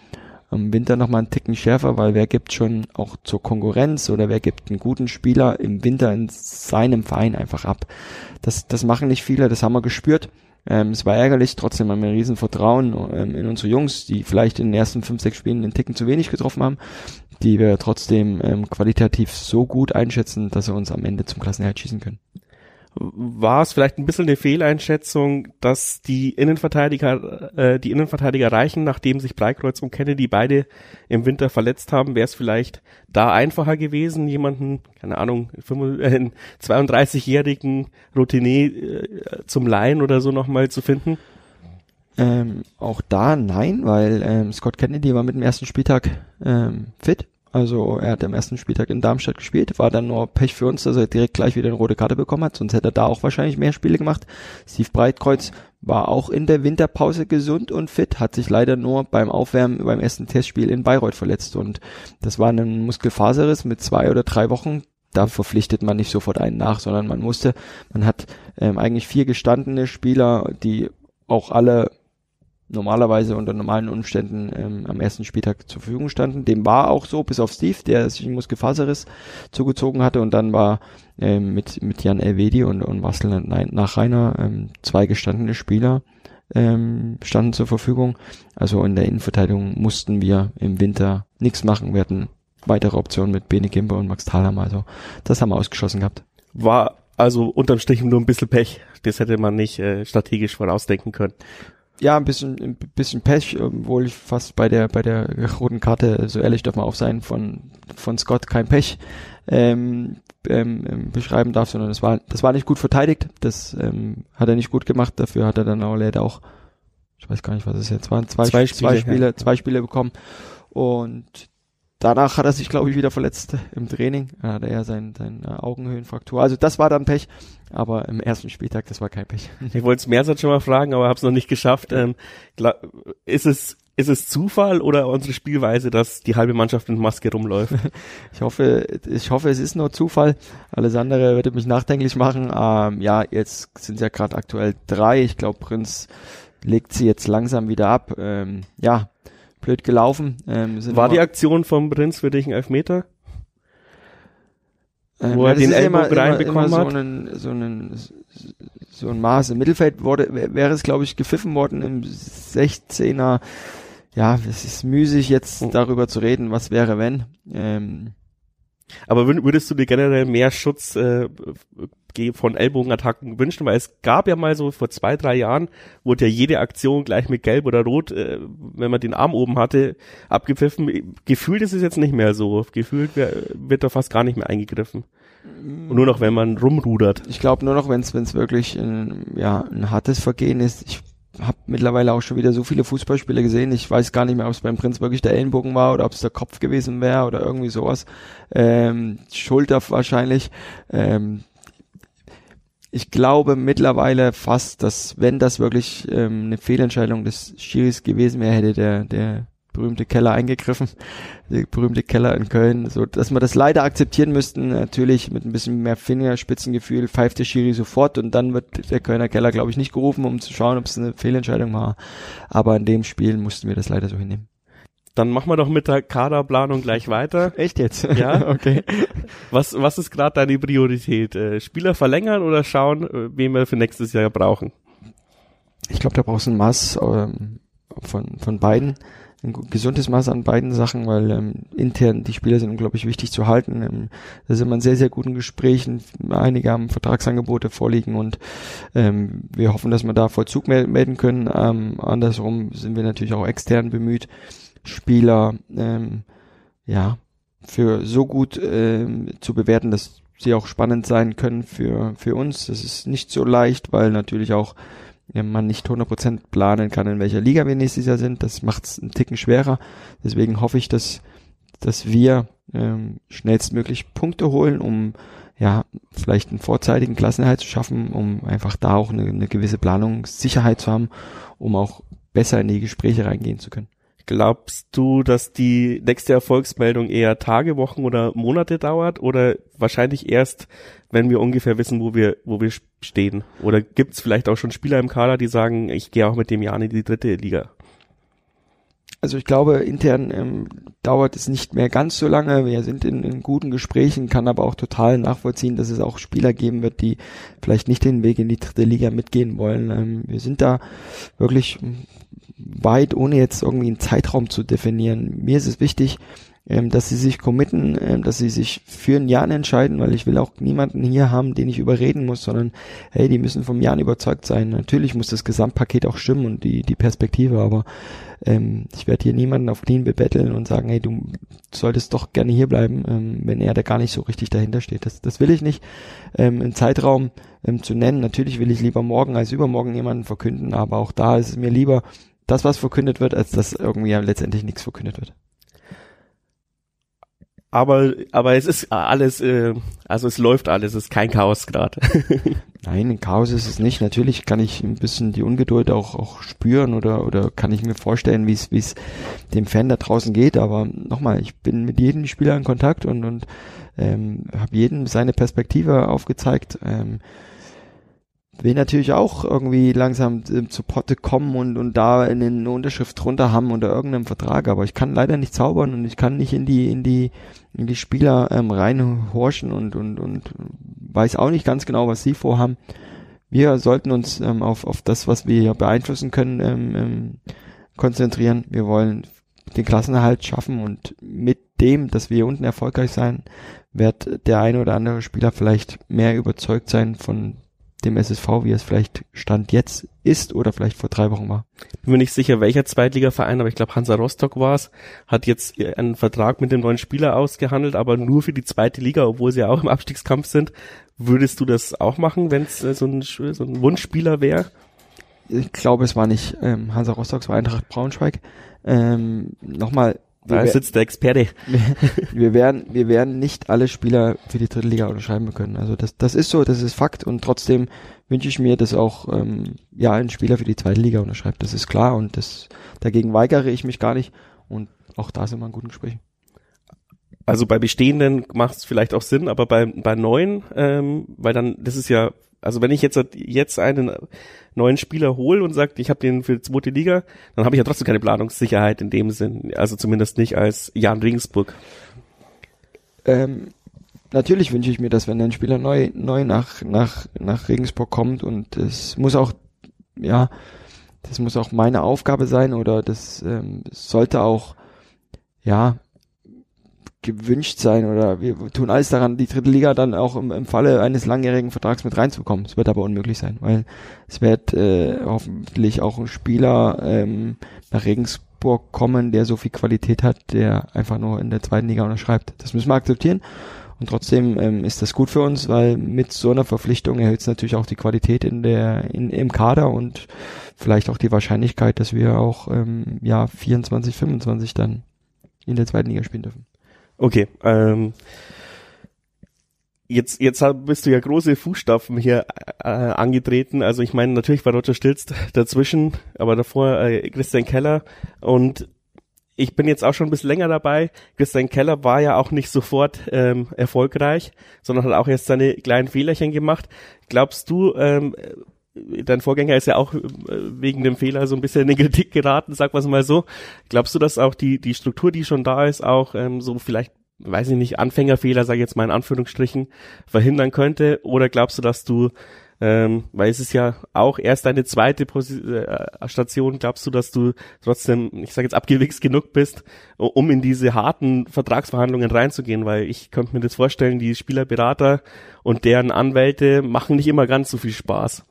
im Winter nochmal einen Ticken schärfer, weil wer gibt schon auch zur Konkurrenz oder wer gibt einen guten Spieler im Winter in seinem Verein einfach ab. Das, das machen nicht viele, das haben wir gespürt. Ähm, es war ärgerlich, trotzdem haben wir ein riesen Vertrauen ähm, in unsere Jungs, die vielleicht in den ersten fünf, sechs Spielen den Ticken zu wenig getroffen haben die wir trotzdem ähm, qualitativ so gut einschätzen, dass sie uns am Ende zum Klassenerhalt schießen können. War es vielleicht ein bisschen eine Fehleinschätzung, dass die Innenverteidiger, äh, die Innenverteidiger reichen, nachdem sich Breikreuz und Kennedy beide im Winter verletzt haben? Wäre es vielleicht da einfacher gewesen, jemanden, keine Ahnung, einen 32-jährigen Routinier äh, zum Laien oder so nochmal zu finden? Ähm, auch da nein, weil ähm, Scott Kennedy war mit dem ersten Spieltag ähm, fit. Also er hat am ersten Spieltag in Darmstadt gespielt, war dann nur Pech für uns, dass er direkt gleich wieder eine rote Karte bekommen hat, sonst hätte er da auch wahrscheinlich mehr Spiele gemacht. Steve Breitkreuz war auch in der Winterpause gesund und fit, hat sich leider nur beim Aufwärmen beim ersten Testspiel in Bayreuth verletzt und das war ein Muskelfaserriss mit zwei oder drei Wochen. Da verpflichtet man nicht sofort einen nach, sondern man musste, man hat ähm, eigentlich vier gestandene Spieler, die auch alle normalerweise unter normalen Umständen ähm, am ersten Spieltag zur Verfügung standen. Dem war auch so, bis auf Steve, der sich Muskelfaserriss zugezogen hatte und dann war ähm, mit, mit Jan Elvedi und, und Marcel nach Rainer ähm, zwei gestandene Spieler ähm, standen zur Verfügung. Also in der Innenverteidigung mussten wir im Winter nichts machen. Wir hatten weitere Optionen mit Bene Kimber und Max Thalhammer. Also das haben wir ausgeschlossen gehabt. War also unterm Strich nur ein bisschen Pech. Das hätte man nicht äh, strategisch vorausdenken können ja, ein bisschen, ein bisschen Pech, obwohl ich fast bei der, bei der roten Karte, so ehrlich darf man auch sein, von, von Scott kein Pech, ähm, ähm, ähm, beschreiben darf, sondern das war, das war nicht gut verteidigt, das, ähm, hat er nicht gut gemacht, dafür hat er dann auch leider auch, ich weiß gar nicht, was es jetzt waren, zwei, zwei Spiele, zwei Spiele, ja. zwei Spiele bekommen und danach hat er sich, glaube ich, wieder verletzt im Training. Da hat er ja sein, sein äh, Augenhöhenfraktur. Also das war dann Pech, aber im ersten Spieltag, das war kein Pech. <laughs> Ich wollte es Mersat schon mal fragen, aber habe es noch nicht geschafft. Ähm, ist es ist es Zufall oder unsere Spielweise, dass die halbe Mannschaft mit Maske rumläuft? <laughs> ich hoffe, ich hoffe, es ist nur Zufall. Alles andere würde mich nachdenklich machen. Ähm, ja, jetzt sind ja gerade aktuell drei. Ich glaube, Prinz legt sie jetzt langsam wieder ab. Ähm, ja, blöd gelaufen. Ähm, War die Aktion vom Prinz für dich ein Elfmeter? Ähm, Wo er den Ellbogen reinbekommen hat? So, einen, so, einen, so ein Maß im Mittelfeld wurde, wäre es, glaube ich, gepfiffen worden im 16er. Ja, es ist müßig jetzt oh. darüber zu reden, was wäre, wenn. Ähm, aber würdest du dir generell mehr Schutz äh, von Ellbogenattacken wünschen, weil es gab ja mal so vor zwei, drei Jahren, wurde ja jede Aktion gleich mit Gelb oder Rot, äh, wenn man den Arm oben hatte, abgepfiffen. Gefühlt ist es jetzt nicht mehr so. Gefühlt wird da fast gar nicht mehr eingegriffen. Und nur noch, wenn man rumrudert. Ich glaube nur noch, wenn es wirklich ein, ja, ein hartes Vergehen ist. Ich habe mittlerweile auch schon wieder so viele Fußballspiele gesehen. Ich weiß gar nicht mehr, ob es beim Prinz wirklich der Ellenbogen war oder ob es der Kopf gewesen wäre oder irgendwie sowas. Ähm, Schulter wahrscheinlich. Ähm, ich glaube mittlerweile fast, dass wenn das wirklich ähm, eine Fehlentscheidung des Schiris gewesen wäre, hätte der der berühmte Keller eingegriffen, <laughs> der berühmte Keller in Köln, so dass wir das leider akzeptieren müssten, natürlich mit ein bisschen mehr Fingerspitzengefühl, pfeift der Schiri sofort und dann wird der Kölner Keller, glaube ich, nicht gerufen, um zu schauen, ob es eine Fehlentscheidung war. Aber in dem Spiel mussten wir das leider so hinnehmen. Dann machen wir doch mit der Kaderplanung gleich weiter. <laughs> Echt jetzt? Ja, <laughs> okay. Was, was ist gerade deine Priorität? Äh, Spieler verlängern oder schauen, äh, wen wir für nächstes Jahr brauchen? Ich glaube, da brauchst du ein Maß ähm, von, von beiden ein gesundes Maß an beiden Sachen, weil ähm, intern die Spieler sind unglaublich wichtig zu halten. Ähm, da sind wir in sehr, sehr guten Gesprächen. Einige haben Vertragsangebote vorliegen und ähm, wir hoffen, dass wir da Vollzug melden können. Ähm, andersrum sind wir natürlich auch extern bemüht, Spieler ähm, ja für so gut ähm, zu bewerten, dass sie auch spannend sein können für, für uns. Das ist nicht so leicht, weil natürlich auch man nicht 100% planen kann, in welcher Liga wir nächstes Jahr sind. Das macht es einen Ticken schwerer. Deswegen hoffe ich, dass, dass wir ähm, schnellstmöglich Punkte holen, um ja, vielleicht einen vorzeitigen Klassenerhalt zu schaffen, um einfach da auch eine, eine gewisse Planungssicherheit zu haben, um auch besser in die Gespräche reingehen zu können. Glaubst du, dass die nächste Erfolgsmeldung eher Tage, Wochen oder Monate dauert oder wahrscheinlich erst, wenn wir ungefähr wissen, wo wir, wo wir stehen? Oder gibt es vielleicht auch schon Spieler im Kader, die sagen, ich gehe auch mit dem Jahr in die dritte Liga? Also ich glaube, intern ähm, dauert es nicht mehr ganz so lange. Wir sind in, in, guten Gesprächen, kann aber auch total nachvollziehen, dass es auch Spieler geben wird, die vielleicht nicht den Weg in die dritte Liga mitgehen wollen. Ähm, wir sind da wirklich weit, ohne jetzt irgendwie einen Zeitraum zu definieren. Mir ist es wichtig, ähm, dass sie sich committen, ähm, dass sie sich für ein Jahr entscheiden, weil ich will auch niemanden hier haben, den ich überreden muss, sondern hey, die müssen vom Jahr überzeugt sein. Natürlich muss das Gesamtpaket auch stimmen und die, die Perspektive, aber ähm, ich werde hier niemanden auf Knien bebetteln und sagen, hey, du solltest doch gerne hier bleiben, ähm, wenn er da gar nicht so richtig dahinter steht. Das, das will ich nicht. Ähm, Im Zeitraum ähm, zu nennen, natürlich will ich lieber morgen als übermorgen jemanden verkünden, aber auch da ist es mir lieber, das, was verkündet wird, als dass irgendwie ja letztendlich nichts verkündet wird. Aber, aber es ist alles, äh, also es läuft alles, es ist kein Chaos gerade. <laughs> Nein, ein Chaos ist es nicht. Natürlich kann ich ein bisschen die Ungeduld auch, auch spüren oder, oder kann ich mir vorstellen, wie es, wie es dem Fan da draußen geht. Aber nochmal, ich bin mit jedem Spieler in Kontakt und, und ähm, habe jedem seine Perspektive aufgezeigt. Ähm, will natürlich auch irgendwie langsam äh, zu Potte kommen und, und da in eine Unterschrift drunter haben unter irgendeinem Vertrag, aber ich kann leider nicht zaubern und ich kann nicht in die, in die, in die Spieler ähm, reinhorchen und, und, und weiß auch nicht ganz genau, was sie vorhaben. Wir sollten uns ähm, auf, auf das, was wir hier beeinflussen können, ähm, ähm, konzentrieren. Wir wollen den Klassenerhalt schaffen und mit dem, dass wir unten erfolgreich sein, wird der eine oder andere Spieler vielleicht mehr überzeugt sein von dem SSV, wie es vielleicht Stand jetzt ist oder vielleicht vor drei Wochen war. Bin mir nicht sicher, welcher Zweitligaverein, aber ich glaube Hansa Rostock war es, hat jetzt einen Vertrag mit dem neuen Spieler ausgehandelt, aber nur für die zweite Liga, obwohl sie ja auch im Abstiegskampf sind. Würdest du das auch machen, wenn es äh, so, ein, so ein Wunschspieler wäre? Ich glaube, es war nicht ähm, Hansa Rostock, es war Eintracht Braunschweig. Ähm, Nochmal, da sitzt der Experte. Wir, <laughs> wir, werden, wir werden nicht alle Spieler für die dritte Liga unterschreiben können. Also das, das ist so, das ist Fakt und trotzdem wünsche ich mir, dass auch ähm, ja ein Spieler für die zweite Liga unterschreibt. Das ist klar und das dagegen weigere ich mich gar nicht und auch da sind wir in guten Gesprächen. Also bei bestehenden macht es vielleicht auch Sinn, aber bei, bei neuen, ähm, weil dann, das ist ja, also wenn ich jetzt jetzt einen neuen Spieler hole und sagt, ich habe den für die zweite Liga, dann habe ich ja trotzdem keine Planungssicherheit in dem Sinn. Also zumindest nicht als Jan Regensburg. Ähm, natürlich wünsche ich mir das, wenn ein Spieler neu, neu nach, nach, nach Regensburg kommt und es muss auch, ja, das muss auch meine Aufgabe sein oder das ähm, sollte auch, ja, gewünscht sein oder wir tun alles daran, die dritte Liga dann auch im, im Falle eines langjährigen Vertrags mit reinzukommen. Es wird aber unmöglich sein, weil es wird äh, hoffentlich auch ein Spieler ähm, nach Regensburg kommen, der so viel Qualität hat, der einfach nur in der zweiten Liga unterschreibt. Das müssen wir akzeptieren Und trotzdem ähm, ist das gut für uns, weil mit so einer Verpflichtung erhöht es natürlich auch die Qualität in der in, im Kader und vielleicht auch die Wahrscheinlichkeit, dass wir auch ähm, ja 24, 25 dann in der zweiten Liga spielen dürfen. Okay, ähm, jetzt jetzt bist du ja große Fußstapfen hier äh, angetreten. Also ich meine, natürlich war Roger Stilz dazwischen, aber davor äh, Christian Keller und ich bin jetzt auch schon ein bisschen länger dabei. Christian Keller war ja auch nicht sofort ähm, erfolgreich, sondern hat auch erst seine kleinen Fehlerchen gemacht. Glaubst du, ähm, dein Vorgänger ist ja auch äh, wegen dem Fehler so ein bisschen in den Kritik geraten, sag wir mal so. Glaubst du, dass auch die, die Struktur, die schon da ist, auch ähm, so vielleicht, weiß ich nicht, Anfängerfehler, sage ich jetzt mal in Anführungsstrichen, verhindern könnte? Oder glaubst du, dass du ähm, weil es ist ja auch erst deine zweite Posi äh, Station. Glaubst du, dass du trotzdem, ich sage jetzt abgewichst genug bist, um in diese harten Vertragsverhandlungen reinzugehen? Weil ich könnte mir das vorstellen, die Spielerberater und deren Anwälte machen nicht immer ganz so viel Spaß.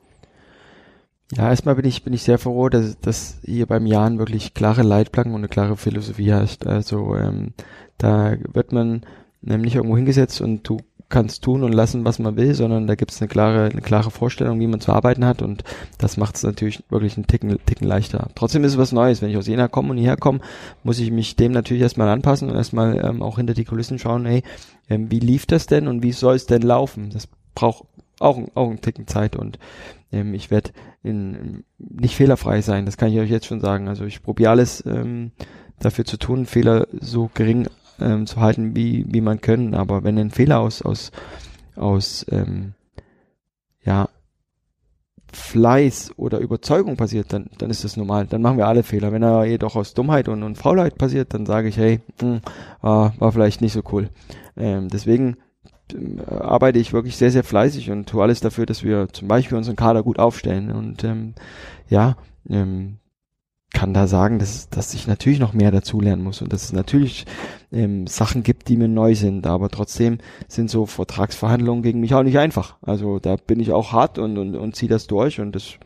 Ja, erstmal bin ich, bin ich sehr froh, dass, dass hier beim Jahren wirklich klare Leitplanken und eine klare Philosophie hast. Also ähm, da wird man nämlich irgendwo hingesetzt und du kannst tun und lassen, was man will, sondern da gibt es eine klare, eine klare Vorstellung, wie man zu arbeiten hat und das macht es natürlich wirklich einen Ticken, Ticken leichter. Trotzdem ist es was Neues. Wenn ich aus Jena komme und hierher komme, muss ich mich dem natürlich erstmal anpassen und erstmal ähm, auch hinter die Kulissen schauen, hey, ähm, wie lief das denn und wie soll es denn laufen? Das braucht auch, auch einen Ticken Zeit und ähm, ich werde nicht fehlerfrei sein, das kann ich euch jetzt schon sagen. Also ich probiere alles ähm, dafür zu tun, Fehler so gering ähm, zu halten, wie, wie man können. Aber wenn ein Fehler aus, aus, aus ähm, ja, Fleiß oder Überzeugung passiert, dann, dann ist das normal. Dann machen wir alle Fehler. Wenn er jedoch aus Dummheit und, und Faulheit passiert, dann sage ich, hey, mh, hm, war, war vielleicht nicht so cool. Ähm, deswegen arbeite ich wirklich sehr, sehr fleißig und tue alles dafür, dass wir zum Beispiel unseren Kader gut aufstellen. Und ähm, ja, ähm, kann da sagen, dass, dass ich natürlich noch mehr dazulernen muss und dass es natürlich ähm, Sachen gibt, die mir neu sind. Aber trotzdem sind so Vertragsverhandlungen gegen mich auch nicht einfach. Also da bin ich auch hart und, und, und ziehe das durch und das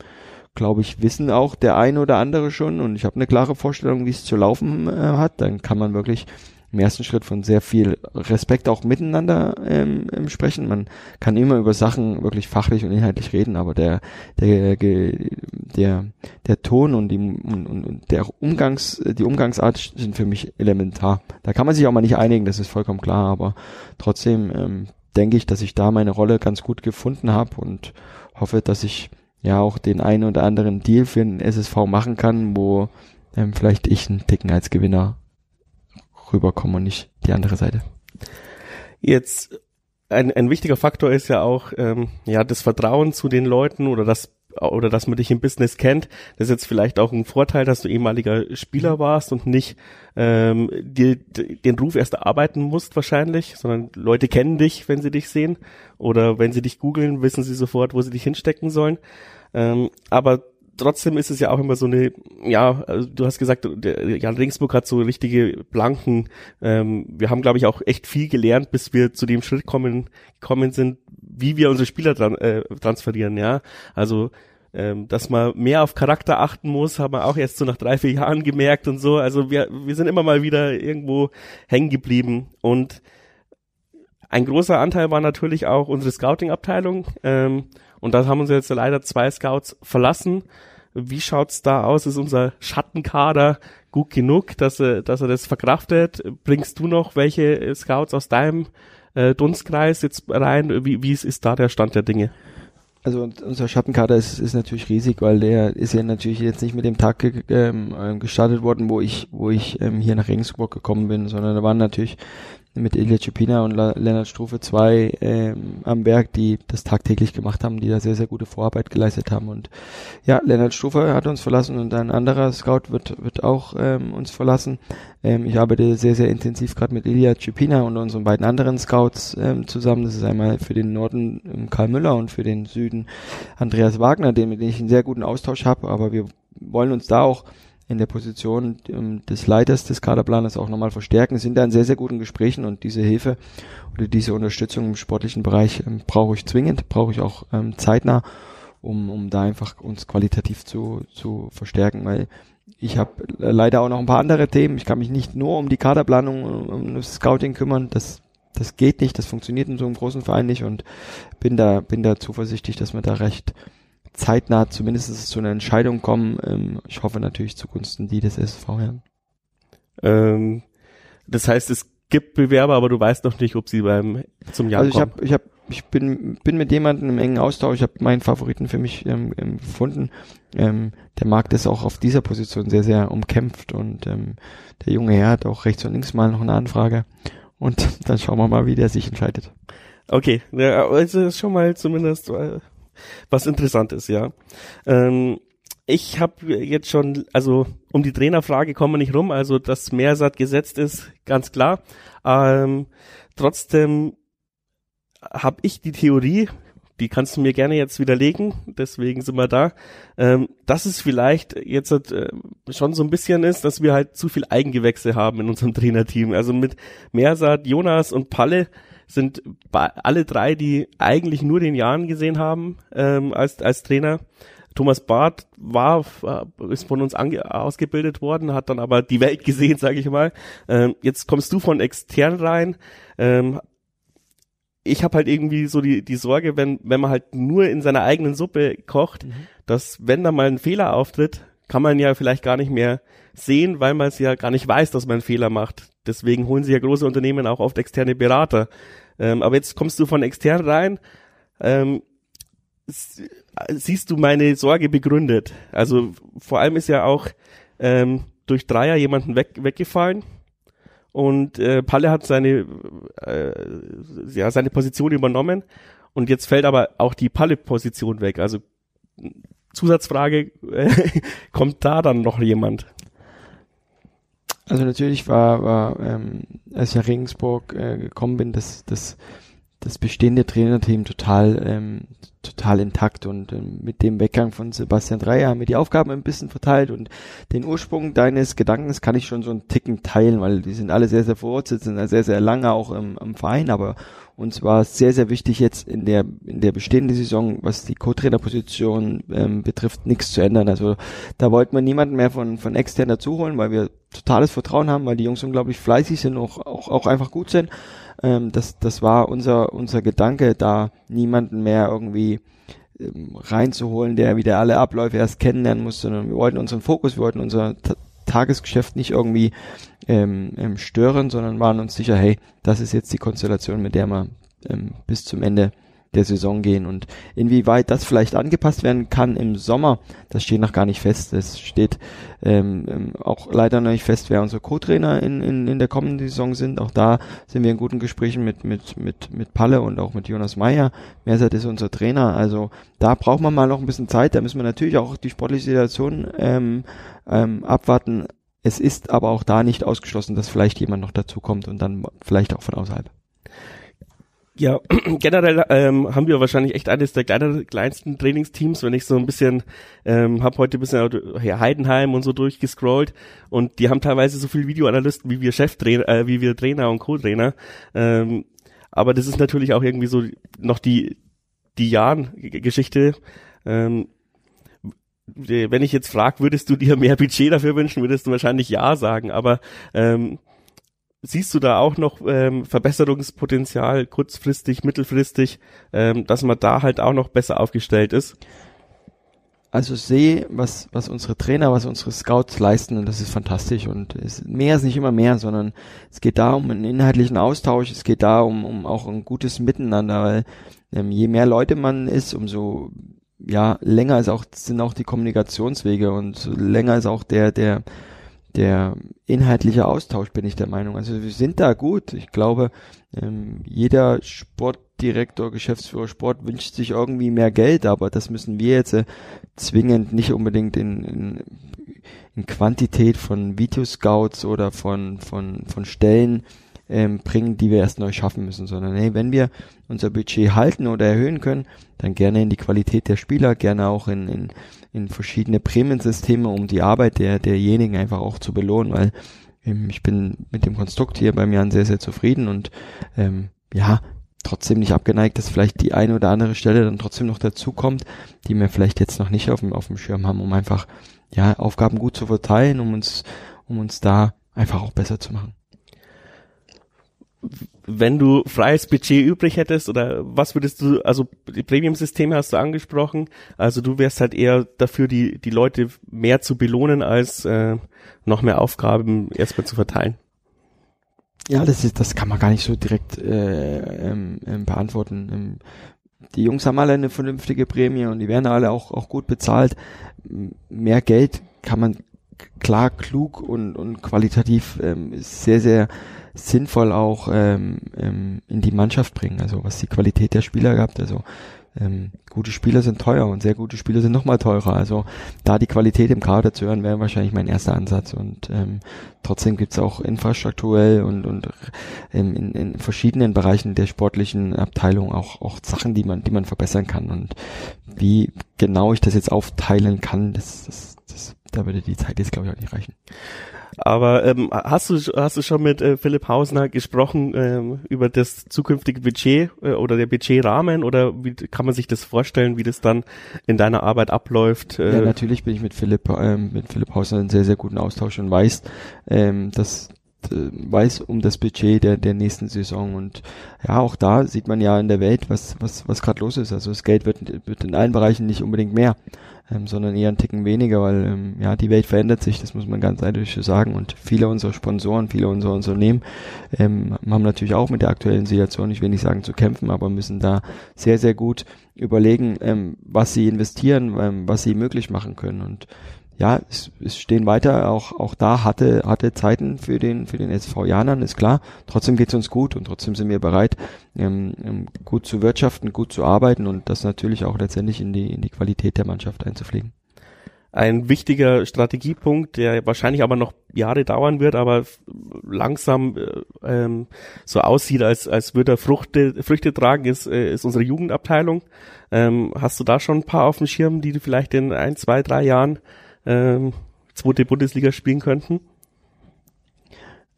glaube ich, wissen auch der eine oder andere schon und ich habe eine klare Vorstellung, wie es zu laufen äh, hat, dann kann man wirklich im ersten Schritt von sehr viel Respekt auch miteinander ähm, sprechen. Man kann immer über Sachen wirklich fachlich und inhaltlich reden, aber der der der der Ton und die und, und der Umgangs die Umgangsart sind für mich elementar. Da kann man sich auch mal nicht einigen, das ist vollkommen klar, aber trotzdem ähm, denke ich, dass ich da meine Rolle ganz gut gefunden habe und hoffe, dass ich ja auch den einen oder anderen Deal für den SSV machen kann, wo ähm, vielleicht ich einen Ticken als Gewinner rüberkommen und nicht die andere Seite. Jetzt ein, ein wichtiger Faktor ist ja auch ähm, ja das Vertrauen zu den Leuten oder das oder dass man dich im Business kennt. Das ist jetzt vielleicht auch ein Vorteil, dass du ehemaliger Spieler warst und nicht ähm, dir den Ruf erst erarbeiten musst wahrscheinlich, sondern Leute kennen dich, wenn sie dich sehen oder wenn sie dich googeln, wissen sie sofort, wo sie dich hinstecken sollen. Ähm, aber trotzdem ist es ja auch immer so eine, ja, also du hast gesagt, der Jan Ringsburg hat so richtige Blanken. Ähm, wir haben, glaube ich, auch echt viel gelernt, bis wir zu dem Schritt kommen, kommen sind, wie wir unsere Spieler dran, äh, transferieren, ja. Also ähm, dass man mehr auf Charakter achten muss, haben wir auch erst so nach drei, vier Jahren gemerkt und so. Also wir, wir sind immer mal wieder irgendwo hängen geblieben und ein großer Anteil war natürlich auch unsere Scouting-Abteilung. Ähm, und da haben uns jetzt leider zwei Scouts verlassen. Wie schaut's da aus? Ist unser Schattenkader gut genug, dass er, dass er das verkraftet? Bringst du noch welche Scouts aus deinem äh, Dunstkreis jetzt rein? Wie, wie ist da der Stand der Dinge? Also unser Schattenkader ist, ist natürlich riesig, weil der ist ja natürlich jetzt nicht mit dem Tag ähm, gestartet worden, wo ich, wo ich ähm, hier nach Regensburg gekommen bin, sondern da waren natürlich mit Ilya Cepina und La Lennart Strufe zwei ähm, am Werk, die das tagtäglich gemacht haben, die da sehr, sehr gute Vorarbeit geleistet haben. Und ja, Lennart Strufe hat uns verlassen und ein anderer Scout wird, wird auch ähm, uns verlassen. Ähm, ich arbeite sehr, sehr intensiv gerade mit Ilya Cepina und unseren beiden anderen Scouts ähm, zusammen. Das ist einmal für den Norden ähm, Karl Müller und für den Süden Andreas Wagner, den, mit dem ich einen sehr guten Austausch habe, aber wir wollen uns da auch in der Position ähm, des Leiters des Kaderplaners auch nochmal verstärken, sind da in sehr, sehr guten Gesprächen und diese Hilfe oder diese Unterstützung im sportlichen Bereich ähm, brauche ich zwingend, brauche ich auch ähm, zeitnah, um, um da einfach uns qualitativ zu, zu verstärken, weil ich habe leider auch noch ein paar andere Themen. Ich kann mich nicht nur um die Kaderplanung, um das Scouting kümmern, das das geht nicht, das funktioniert in so einem großen Verein nicht und bin da, bin da zuversichtlich, dass wir da recht zeitnah zumindest zu einer Entscheidung kommen. Ähm, ich hoffe natürlich zugunsten die des SV Herren. Ähm, das heißt, es gibt Bewerber, aber du weißt noch nicht, ob sie beim zum Jahr also kommen. Also ich habe, ich ich bin, bin mit jemandem im engen Austausch. Ich habe meinen Favoriten für mich ähm, ähm, gefunden. Ähm, der Markt ist auch auf dieser Position sehr, sehr umkämpft und ähm, der junge Herr hat auch rechts und links mal noch eine Anfrage. Und <laughs> dann schauen wir mal, wie der sich entscheidet. Okay, ja, also ist schon mal zumindest was Interessantes, ja. Ähm, ich habe jetzt schon, also um die Trainerfrage kommen wir nicht rum, also dass Mehrsat gesetzt ist, ganz klar. Ähm, trotzdem habe ich die Theorie, die kannst du mir gerne jetzt widerlegen, deswegen sind wir da, ähm, dass es vielleicht jetzt äh, schon so ein bisschen ist, dass wir halt zu viel Eigengewächse haben in unserem Trainerteam. Also mit Mersat, Jonas und Palle sind alle drei, die eigentlich nur den Jahren gesehen haben ähm, als, als Trainer. Thomas Barth war, äh, ist von uns ausgebildet worden, hat dann aber die Welt <laughs> gesehen, sage ich mal. Ähm, jetzt kommst du von extern rein. Ähm, ich habe halt irgendwie so die, die Sorge, wenn, wenn man halt nur in seiner eigenen Suppe kocht, mhm. dass wenn da mal ein Fehler auftritt, kann man ja vielleicht gar nicht mehr sehen, weil man es ja gar nicht weiß, dass man Fehler macht. Deswegen holen sich ja große Unternehmen auch oft externe Berater. Ähm, aber jetzt kommst du von extern rein. Ähm, siehst du meine Sorge begründet? Also vor allem ist ja auch ähm, durch Dreier jemanden weg, weggefallen und äh, Palle hat seine äh, ja seine Position übernommen und jetzt fällt aber auch die Palle-Position weg. Also Zusatzfrage, äh, <laughs> kommt da dann noch jemand? Also natürlich war, war ähm, als ich nach Regensburg äh, gekommen bin, das, das, das bestehende Trainerteam total, ähm, total intakt und ähm, mit dem Weggang von Sebastian Dreier haben wir die Aufgaben ein bisschen verteilt und den Ursprung deines Gedankens kann ich schon so einen Ticken teilen, weil die sind alle sehr, sehr verwurzelt, sind sehr, sehr lange auch im, im Verein, aber uns war es sehr, sehr wichtig jetzt in der, in der bestehenden Saison, was die Co-Trainer-Position ähm, betrifft, nichts zu ändern. Also da wollten wir niemanden mehr von, von extern dazuholen, weil wir totales Vertrauen haben, weil die Jungs unglaublich fleißig sind, auch, auch, auch einfach gut sind. Ähm, das, das war unser, unser Gedanke, da niemanden mehr irgendwie ähm, reinzuholen, der wieder alle Abläufe erst kennenlernen muss, sondern wir wollten unseren Fokus, wir wollten unser Tagesgeschäft nicht irgendwie ähm, ähm, stören, sondern waren uns sicher, hey, das ist jetzt die Konstellation, mit der wir ähm, bis zum Ende der Saison gehen. Und inwieweit das vielleicht angepasst werden kann im Sommer, das steht noch gar nicht fest. Es steht ähm, ähm, auch leider noch nicht fest, wer unsere Co-Trainer in, in, in der kommenden Saison sind. Auch da sind wir in guten Gesprächen mit, mit, mit, mit Palle und auch mit Jonas Meyer. Mersat ist unser Trainer. Also da braucht man mal noch ein bisschen Zeit. Da müssen wir natürlich auch die sportliche Situation ähm, ähm, abwarten. Es ist aber auch da nicht ausgeschlossen, dass vielleicht jemand noch dazu kommt und dann vielleicht auch von außerhalb. Ja, <clears throat> generell ähm, haben wir wahrscheinlich echt eines der kleiner, kleinsten Trainingsteams, wenn ich so ein bisschen, ähm, habe heute ein bisschen ja, Heidenheim und so durchgescrollt und die haben teilweise so viel Videoanalysten wie wir Cheftrainer, äh, wie wir Trainer und Co-Trainer. Ähm, aber das ist natürlich auch irgendwie so noch die, die Jahren-Geschichte. Ähm, wenn ich jetzt frage, würdest du dir mehr Budget dafür wünschen, würdest du wahrscheinlich ja sagen, aber ähm, siehst du da auch noch ähm, Verbesserungspotenzial kurzfristig, mittelfristig, ähm, dass man da halt auch noch besser aufgestellt ist? Also sehe, was, was unsere Trainer, was unsere Scouts leisten und das ist fantastisch und es, mehr ist nicht immer mehr, sondern es geht da um einen inhaltlichen Austausch, es geht da um, um auch ein gutes Miteinander, weil ähm, je mehr Leute man ist, umso ja, länger ist auch, sind auch die Kommunikationswege und länger ist auch der, der, der inhaltliche Austausch, bin ich der Meinung. Also wir sind da gut. Ich glaube, ähm, jeder Sportdirektor, Geschäftsführer Sport wünscht sich irgendwie mehr Geld, aber das müssen wir jetzt äh, zwingend nicht unbedingt in, in, in Quantität von Videoscouts oder von, von, von Stellen ähm, bringen, die wir erst neu schaffen müssen, sondern hey, wenn wir unser Budget halten oder erhöhen können, dann gerne in die Qualität der Spieler, gerne auch in, in, in verschiedene Prämiensysteme, um die Arbeit der, derjenigen einfach auch zu belohnen, weil ähm, ich bin mit dem Konstrukt hier beim Jan sehr, sehr zufrieden und ähm, ja, trotzdem nicht abgeneigt, dass vielleicht die eine oder andere Stelle dann trotzdem noch dazu kommt, die wir vielleicht jetzt noch nicht auf dem, auf dem Schirm haben, um einfach ja Aufgaben gut zu verteilen, um uns, um uns da einfach auch besser zu machen wenn du freies Budget übrig hättest oder was würdest du, also die Premium-Systeme hast du angesprochen, also du wärst halt eher dafür, die, die Leute mehr zu belohnen, als äh, noch mehr Aufgaben erstmal zu verteilen. Ja, das ist, das kann man gar nicht so direkt äh, ähm, ähm, beantworten. Ähm, die Jungs haben alle eine vernünftige Prämie und die werden alle auch, auch gut bezahlt. Mehr Geld kann man klar, klug und, und qualitativ ähm, sehr, sehr sinnvoll auch ähm, ähm, in die Mannschaft bringen. Also was die Qualität der Spieler gehabt. Also ähm, gute Spieler sind teuer und sehr gute Spieler sind nochmal teurer. Also da die Qualität im Kader zu hören, wäre wahrscheinlich mein erster Ansatz. Und ähm, trotzdem gibt's auch infrastrukturell und, und ähm, in, in verschiedenen Bereichen der sportlichen Abteilung auch, auch Sachen, die man, die man verbessern kann. Und wie genau ich das jetzt aufteilen kann, das, das, das da würde die Zeit jetzt, glaube ich, auch nicht reichen. Aber ähm, hast du hast du schon mit äh, Philipp Hausner gesprochen ähm, über das zukünftige Budget äh, oder der Budgetrahmen oder wie kann man sich das vorstellen, wie das dann in deiner Arbeit abläuft? Äh? Ja, natürlich bin ich mit Philipp ähm, mit Philipp Hausner in sehr sehr guten Austausch und weiß, ähm, dass weiß um das Budget der der nächsten Saison und ja auch da sieht man ja in der Welt was was was gerade los ist also das Geld wird wird in allen Bereichen nicht unbedingt mehr ähm, sondern eher einen Ticken weniger, weil ähm, ja die Welt verändert sich, das muss man ganz so sagen. Und viele unserer Sponsoren, viele unserer Unternehmen ähm, haben natürlich auch mit der aktuellen Situation, ich will nicht sagen zu kämpfen, aber müssen da sehr, sehr gut überlegen, ähm, was sie investieren, ähm, was sie möglich machen können. Und ja, es, es stehen weiter auch auch da hatte hatte Zeiten für den für den SV Janern ist klar. Trotzdem geht's uns gut und trotzdem sind wir bereit, ähm, ähm, gut zu wirtschaften, gut zu arbeiten und das natürlich auch letztendlich in die in die Qualität der Mannschaft einzupflegen. Ein wichtiger Strategiepunkt, der wahrscheinlich aber noch Jahre dauern wird, aber langsam äh, ähm, so aussieht, als als würde er Früchte Früchte tragen, ist äh, ist unsere Jugendabteilung. Ähm, hast du da schon ein paar auf dem Schirm, die du vielleicht in ein, zwei, drei Jahren ähm, zweite Bundesliga spielen könnten?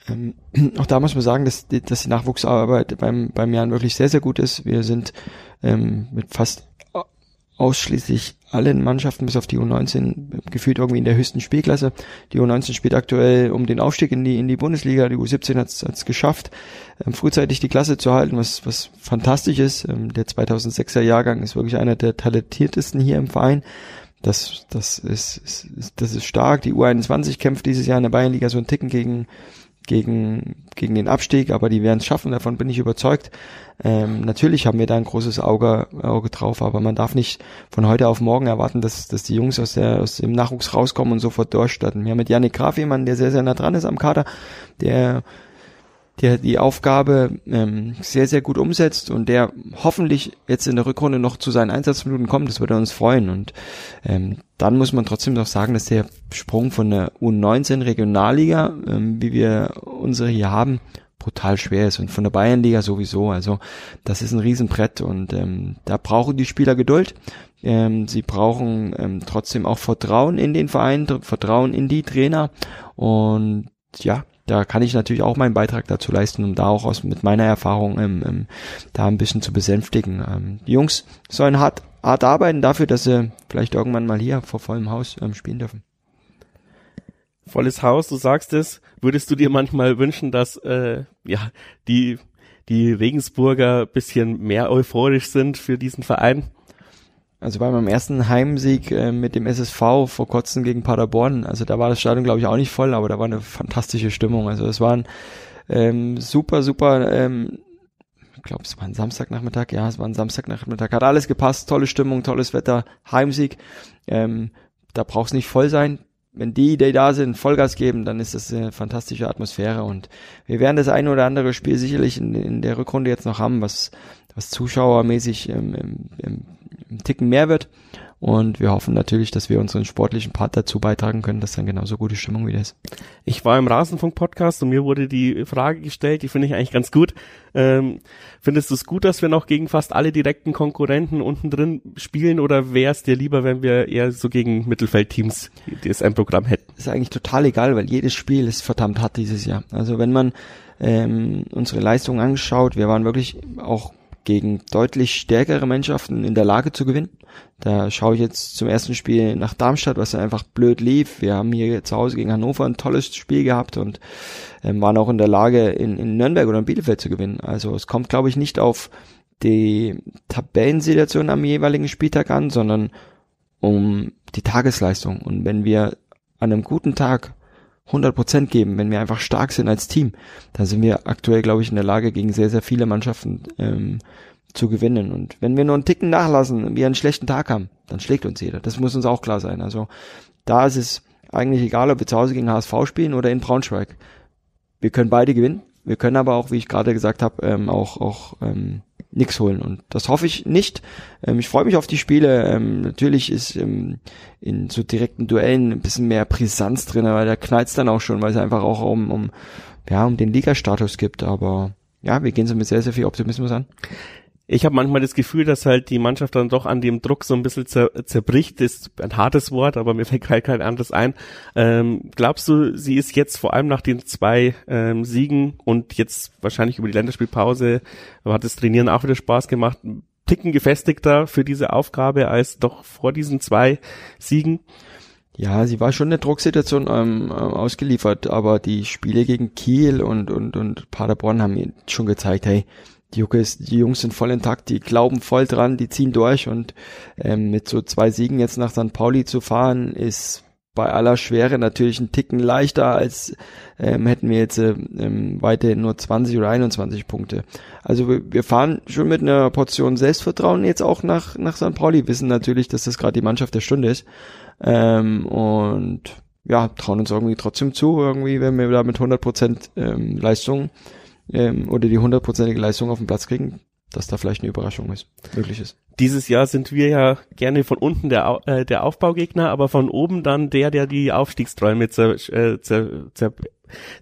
Ähm, <clears throat> auch da muss man sagen, dass, die, dass die Nachwuchsarbeit beim, beim Jan wirklich sehr, sehr gut ist. Wir sind ähm, mit fast ausschließlich allen Mannschaften bis auf die U19 gefühlt irgendwie in der höchsten Spielklasse. Die U19 spielt aktuell um den Aufstieg in die in die Bundesliga. Die U17 hat es geschafft, ähm, frühzeitig die Klasse zu halten, was was fantastisch ist. Ähm, der 2006er Jahrgang ist wirklich einer der talentiertesten hier im Verein. Das, das ist, ist, das ist stark. Die U21 kämpft dieses Jahr in der Bayernliga so einen Ticken gegen, gegen, gegen den Abstieg, aber die werden es schaffen, davon bin ich überzeugt. Ähm, natürlich haben wir da ein großes Auge, Auge drauf, aber man darf nicht von heute auf morgen erwarten, dass, dass die Jungs aus, der, aus dem Nachwuchs rauskommen und sofort durchstarten. Wir haben mit Janik Graf jemanden, der sehr, sehr nah dran ist am Kader, der der die Aufgabe ähm, sehr, sehr gut umsetzt und der hoffentlich jetzt in der Rückrunde noch zu seinen Einsatzminuten kommt, das würde uns freuen. Und ähm, dann muss man trotzdem noch sagen, dass der Sprung von der U19 Regionalliga, ähm, wie wir unsere hier haben, brutal schwer ist und von der Bayernliga sowieso. Also das ist ein Riesenbrett und ähm, da brauchen die Spieler Geduld. Ähm, sie brauchen ähm, trotzdem auch Vertrauen in den Verein, Vertrauen in die Trainer und ja, da kann ich natürlich auch meinen Beitrag dazu leisten, um da auch aus mit meiner Erfahrung ähm, ähm, da ein bisschen zu besänftigen. Ähm, die Jungs sollen hart, hart arbeiten dafür, dass sie vielleicht irgendwann mal hier vor vollem Haus ähm, spielen dürfen. Volles Haus, du sagst es. Würdest du dir manchmal wünschen, dass äh, ja die die Regensburger bisschen mehr euphorisch sind für diesen Verein? Also bei meinem ersten Heimsieg äh, mit dem SSV vor kurzem gegen Paderborn, also da war das Stadion glaube ich auch nicht voll, aber da war eine fantastische Stimmung. Also es war ein ähm, super, super, ähm, ich glaube es war ein Samstagnachmittag, ja, es war ein Samstagnachmittag, hat alles gepasst, tolle Stimmung, tolles Wetter, Heimsieg. Ähm, da brauchst nicht voll sein. Wenn die, die da sind, Vollgas geben, dann ist das eine fantastische Atmosphäre und wir werden das ein oder andere Spiel sicherlich in, in der Rückrunde jetzt noch haben, was was zuschauermäßig ähm, im, im Ticken mehr wird. Und wir hoffen natürlich, dass wir unseren sportlichen Part dazu beitragen können, dass dann genauso gute Stimmung wieder ist. Ich war im Rasenfunk-Podcast und mir wurde die Frage gestellt, die finde ich eigentlich ganz gut. Ähm, findest du es gut, dass wir noch gegen fast alle direkten Konkurrenten unten drin spielen oder wäre es dir lieber, wenn wir eher so gegen Mittelfeldteams das ein Programm hätten? Ist eigentlich total egal, weil jedes Spiel ist verdammt hart dieses Jahr. Also wenn man ähm, unsere Leistung anschaut, wir waren wirklich auch gegen deutlich stärkere Mannschaften in der Lage zu gewinnen. Da schaue ich jetzt zum ersten Spiel nach Darmstadt, was einfach blöd lief. Wir haben hier zu Hause gegen Hannover ein tolles Spiel gehabt und ähm, waren auch in der Lage, in, in Nürnberg oder in Bielefeld zu gewinnen. Also es kommt, glaube ich, nicht auf die Tabellensituation am jeweiligen Spieltag an, sondern um die Tagesleistung. Und wenn wir an einem guten Tag 100% geben, wenn wir einfach stark sind als Team, dann sind wir aktuell, glaube ich, in der Lage, gegen sehr, sehr viele Mannschaften ähm, zu gewinnen. Und wenn wir nur einen Ticken nachlassen und wir einen schlechten Tag haben, dann schlägt uns jeder. Das muss uns auch klar sein. Also da ist es eigentlich egal, ob wir zu Hause gegen HSV spielen oder in Braunschweig. Wir können beide gewinnen. Wir können aber auch, wie ich gerade gesagt habe, ähm, auch, auch ähm, nix holen. Und das hoffe ich nicht. Ähm, ich freue mich auf die Spiele. Ähm, natürlich ist ähm, in so direkten Duellen ein bisschen mehr Brisanz drin, weil da knallt's dann auch schon, weil es einfach auch um, um, ja, um den Ligastatus gibt. Aber ja, wir gehen so mit sehr, sehr viel Optimismus an ich habe manchmal das Gefühl, dass halt die Mannschaft dann doch an dem Druck so ein bisschen zer zerbricht. Das ist ein hartes Wort, aber mir <laughs> fällt halt kein anderes ein. Ähm, glaubst du, sie ist jetzt vor allem nach den zwei ähm, Siegen und jetzt wahrscheinlich über die Länderspielpause hat das Trainieren auch wieder Spaß gemacht, Ticken gefestigter für diese Aufgabe als doch vor diesen zwei Siegen? Ja, sie war schon eine Drucksituation ähm, ausgeliefert, aber die Spiele gegen Kiel und, und, und Paderborn haben schon gezeigt, hey, die, Juckes, die Jungs sind voll intakt, die glauben voll dran, die ziehen durch und ähm, mit so zwei Siegen jetzt nach St. Pauli zu fahren, ist bei aller Schwere natürlich ein Ticken leichter, als ähm, hätten wir jetzt ähm, weiterhin nur 20 oder 21 Punkte. Also wir, wir fahren schon mit einer Portion Selbstvertrauen jetzt auch nach, nach St. Pauli, wissen natürlich, dass das gerade die Mannschaft der Stunde ist. Ähm, und ja, trauen uns irgendwie trotzdem zu, irgendwie, wenn wir da mit 100% ähm, Leistung ähm, oder die hundertprozentige Leistung auf den Platz kriegen, dass da vielleicht eine Überraschung ist, möglich ist. Dieses Jahr sind wir ja gerne von unten der, äh, der Aufbaugegner, aber von oben dann der, der die Aufstiegsträume zer, äh, zer, zer,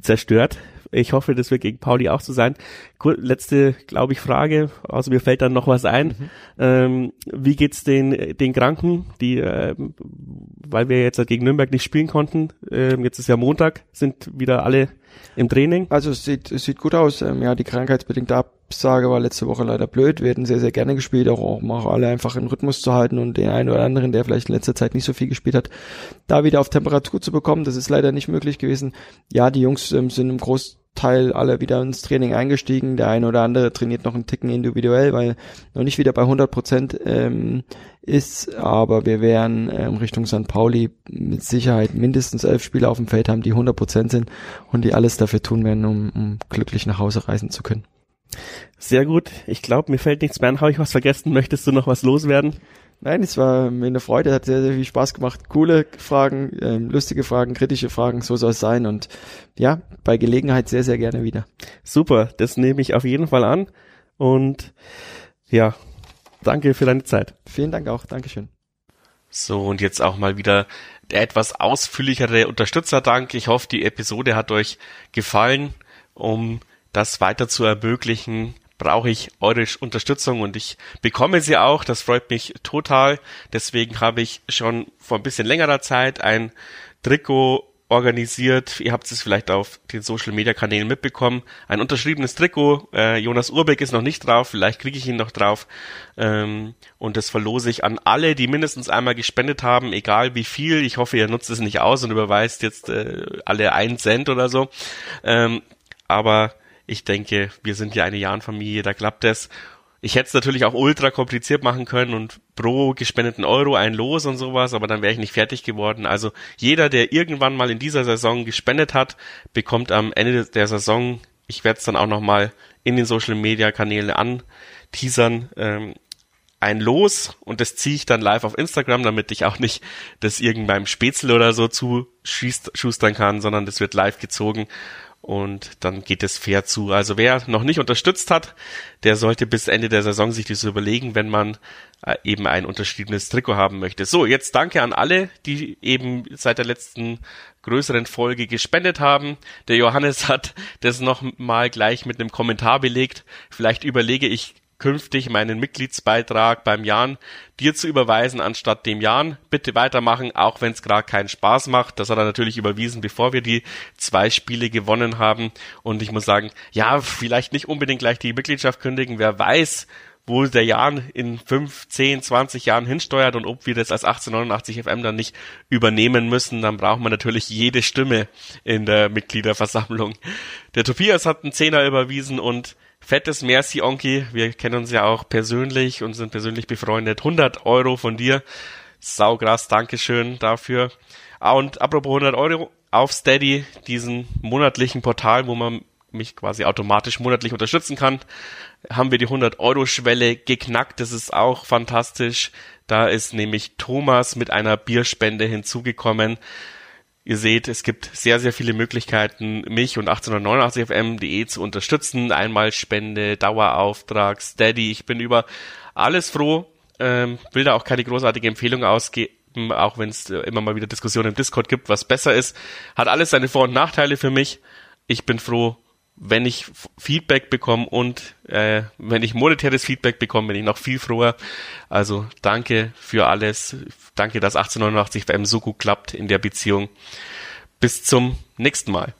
zerstört. Ich hoffe, das wird gegen Pauli auch so sein. Letzte, glaube ich, Frage. Also mir fällt dann noch was ein. Mhm. Ähm, wie geht's den den Kranken, die, äh, weil wir jetzt gegen Nürnberg nicht spielen konnten? Äh, jetzt ist ja Montag, sind wieder alle im Training? Also es sieht, es sieht gut aus. Ähm, ja, die krankheitsbedingte Absage war letzte Woche leider blöd. Wir hätten sehr, sehr gerne gespielt, auch um auch alle einfach in Rhythmus zu halten und den einen oder anderen, der vielleicht in letzter Zeit nicht so viel gespielt hat, da wieder auf Temperatur zu bekommen. Das ist leider nicht möglich gewesen. Ja, die Jungs ähm, sind im Groß Teil alle wieder ins Training eingestiegen. Der eine oder andere trainiert noch einen Ticken individuell, weil noch nicht wieder bei 100 Prozent ähm, ist. Aber wir werden ähm, Richtung St. Pauli mit Sicherheit mindestens elf Spieler auf dem Feld haben, die 100 Prozent sind und die alles dafür tun werden, um, um glücklich nach Hause reisen zu können. Sehr gut. Ich glaube, mir fällt nichts mehr an. Habe ich was vergessen? Möchtest du noch was loswerden? Nein, es war mir eine Freude, hat sehr, sehr viel Spaß gemacht. Coole Fragen, ähm, lustige Fragen, kritische Fragen, so soll es sein. Und ja, bei Gelegenheit sehr, sehr gerne wieder. Super, das nehme ich auf jeden Fall an. Und ja, danke für deine Zeit. Vielen Dank auch, Dankeschön. So, und jetzt auch mal wieder der etwas ausführlichere Unterstützerdank. Ich hoffe, die Episode hat euch gefallen, um das weiter zu ermöglichen brauche ich eure Unterstützung und ich bekomme sie auch. Das freut mich total. Deswegen habe ich schon vor ein bisschen längerer Zeit ein Trikot organisiert. Ihr habt es vielleicht auf den Social Media Kanälen mitbekommen. Ein unterschriebenes Trikot. Äh, Jonas Urbeck ist noch nicht drauf. Vielleicht kriege ich ihn noch drauf. Ähm, und das verlose ich an alle, die mindestens einmal gespendet haben, egal wie viel. Ich hoffe, ihr nutzt es nicht aus und überweist jetzt äh, alle einen Cent oder so. Ähm, aber ich denke, wir sind ja eine Jahrenfamilie, da klappt es. Ich hätte es natürlich auch ultra kompliziert machen können und pro gespendeten Euro ein Los und sowas, aber dann wäre ich nicht fertig geworden. Also jeder, der irgendwann mal in dieser Saison gespendet hat, bekommt am Ende der Saison, ich werde es dann auch nochmal in den Social Media Kanälen anteasern, ähm, ein Los und das ziehe ich dann live auf Instagram, damit ich auch nicht das irgendeinem Spätzle oder so zu schustern kann, sondern das wird live gezogen und dann geht es fair zu. Also wer noch nicht unterstützt hat, der sollte bis Ende der Saison sich das überlegen, wenn man äh, eben ein unterschriebenes Trikot haben möchte. So, jetzt danke an alle, die eben seit der letzten größeren Folge gespendet haben. Der Johannes <laughs> hat das noch mal gleich mit einem Kommentar belegt. Vielleicht überlege ich künftig meinen Mitgliedsbeitrag beim Jan dir zu überweisen anstatt dem Jan. Bitte weitermachen, auch wenn es gerade keinen Spaß macht. Das hat er natürlich überwiesen, bevor wir die zwei Spiele gewonnen haben. Und ich muss sagen, ja, vielleicht nicht unbedingt gleich die Mitgliedschaft kündigen. Wer weiß, wo der Jan in 5, 10, 20 Jahren hinsteuert und ob wir das als 1889 FM dann nicht übernehmen müssen, dann braucht man natürlich jede Stimme in der Mitgliederversammlung. Der Tobias hat einen Zehner überwiesen und fettes Merci, Onki. Wir kennen uns ja auch persönlich und sind persönlich befreundet. 100 Euro von dir. Saugrass, Dankeschön dafür. Ah, und apropos 100 Euro auf Steady, diesen monatlichen Portal, wo man mich quasi automatisch monatlich unterstützen kann, haben wir die 100 Euro Schwelle geknackt. Das ist auch fantastisch. Da ist nämlich Thomas mit einer Bierspende hinzugekommen. Ihr seht, es gibt sehr, sehr viele Möglichkeiten, mich und 1889fm.de zu unterstützen. Einmal Spende, Dauerauftrag, Steady. Ich bin über alles froh. Ähm, will da auch keine großartige Empfehlung ausgeben, auch wenn es äh, immer mal wieder Diskussionen im Discord gibt, was besser ist. Hat alles seine Vor- und Nachteile für mich. Ich bin froh, wenn ich Feedback bekomme und äh, wenn ich monetäres Feedback bekomme, bin ich noch viel froher. Also danke für alles. Danke, dass 1889 FM so gut klappt in der Beziehung. Bis zum nächsten Mal.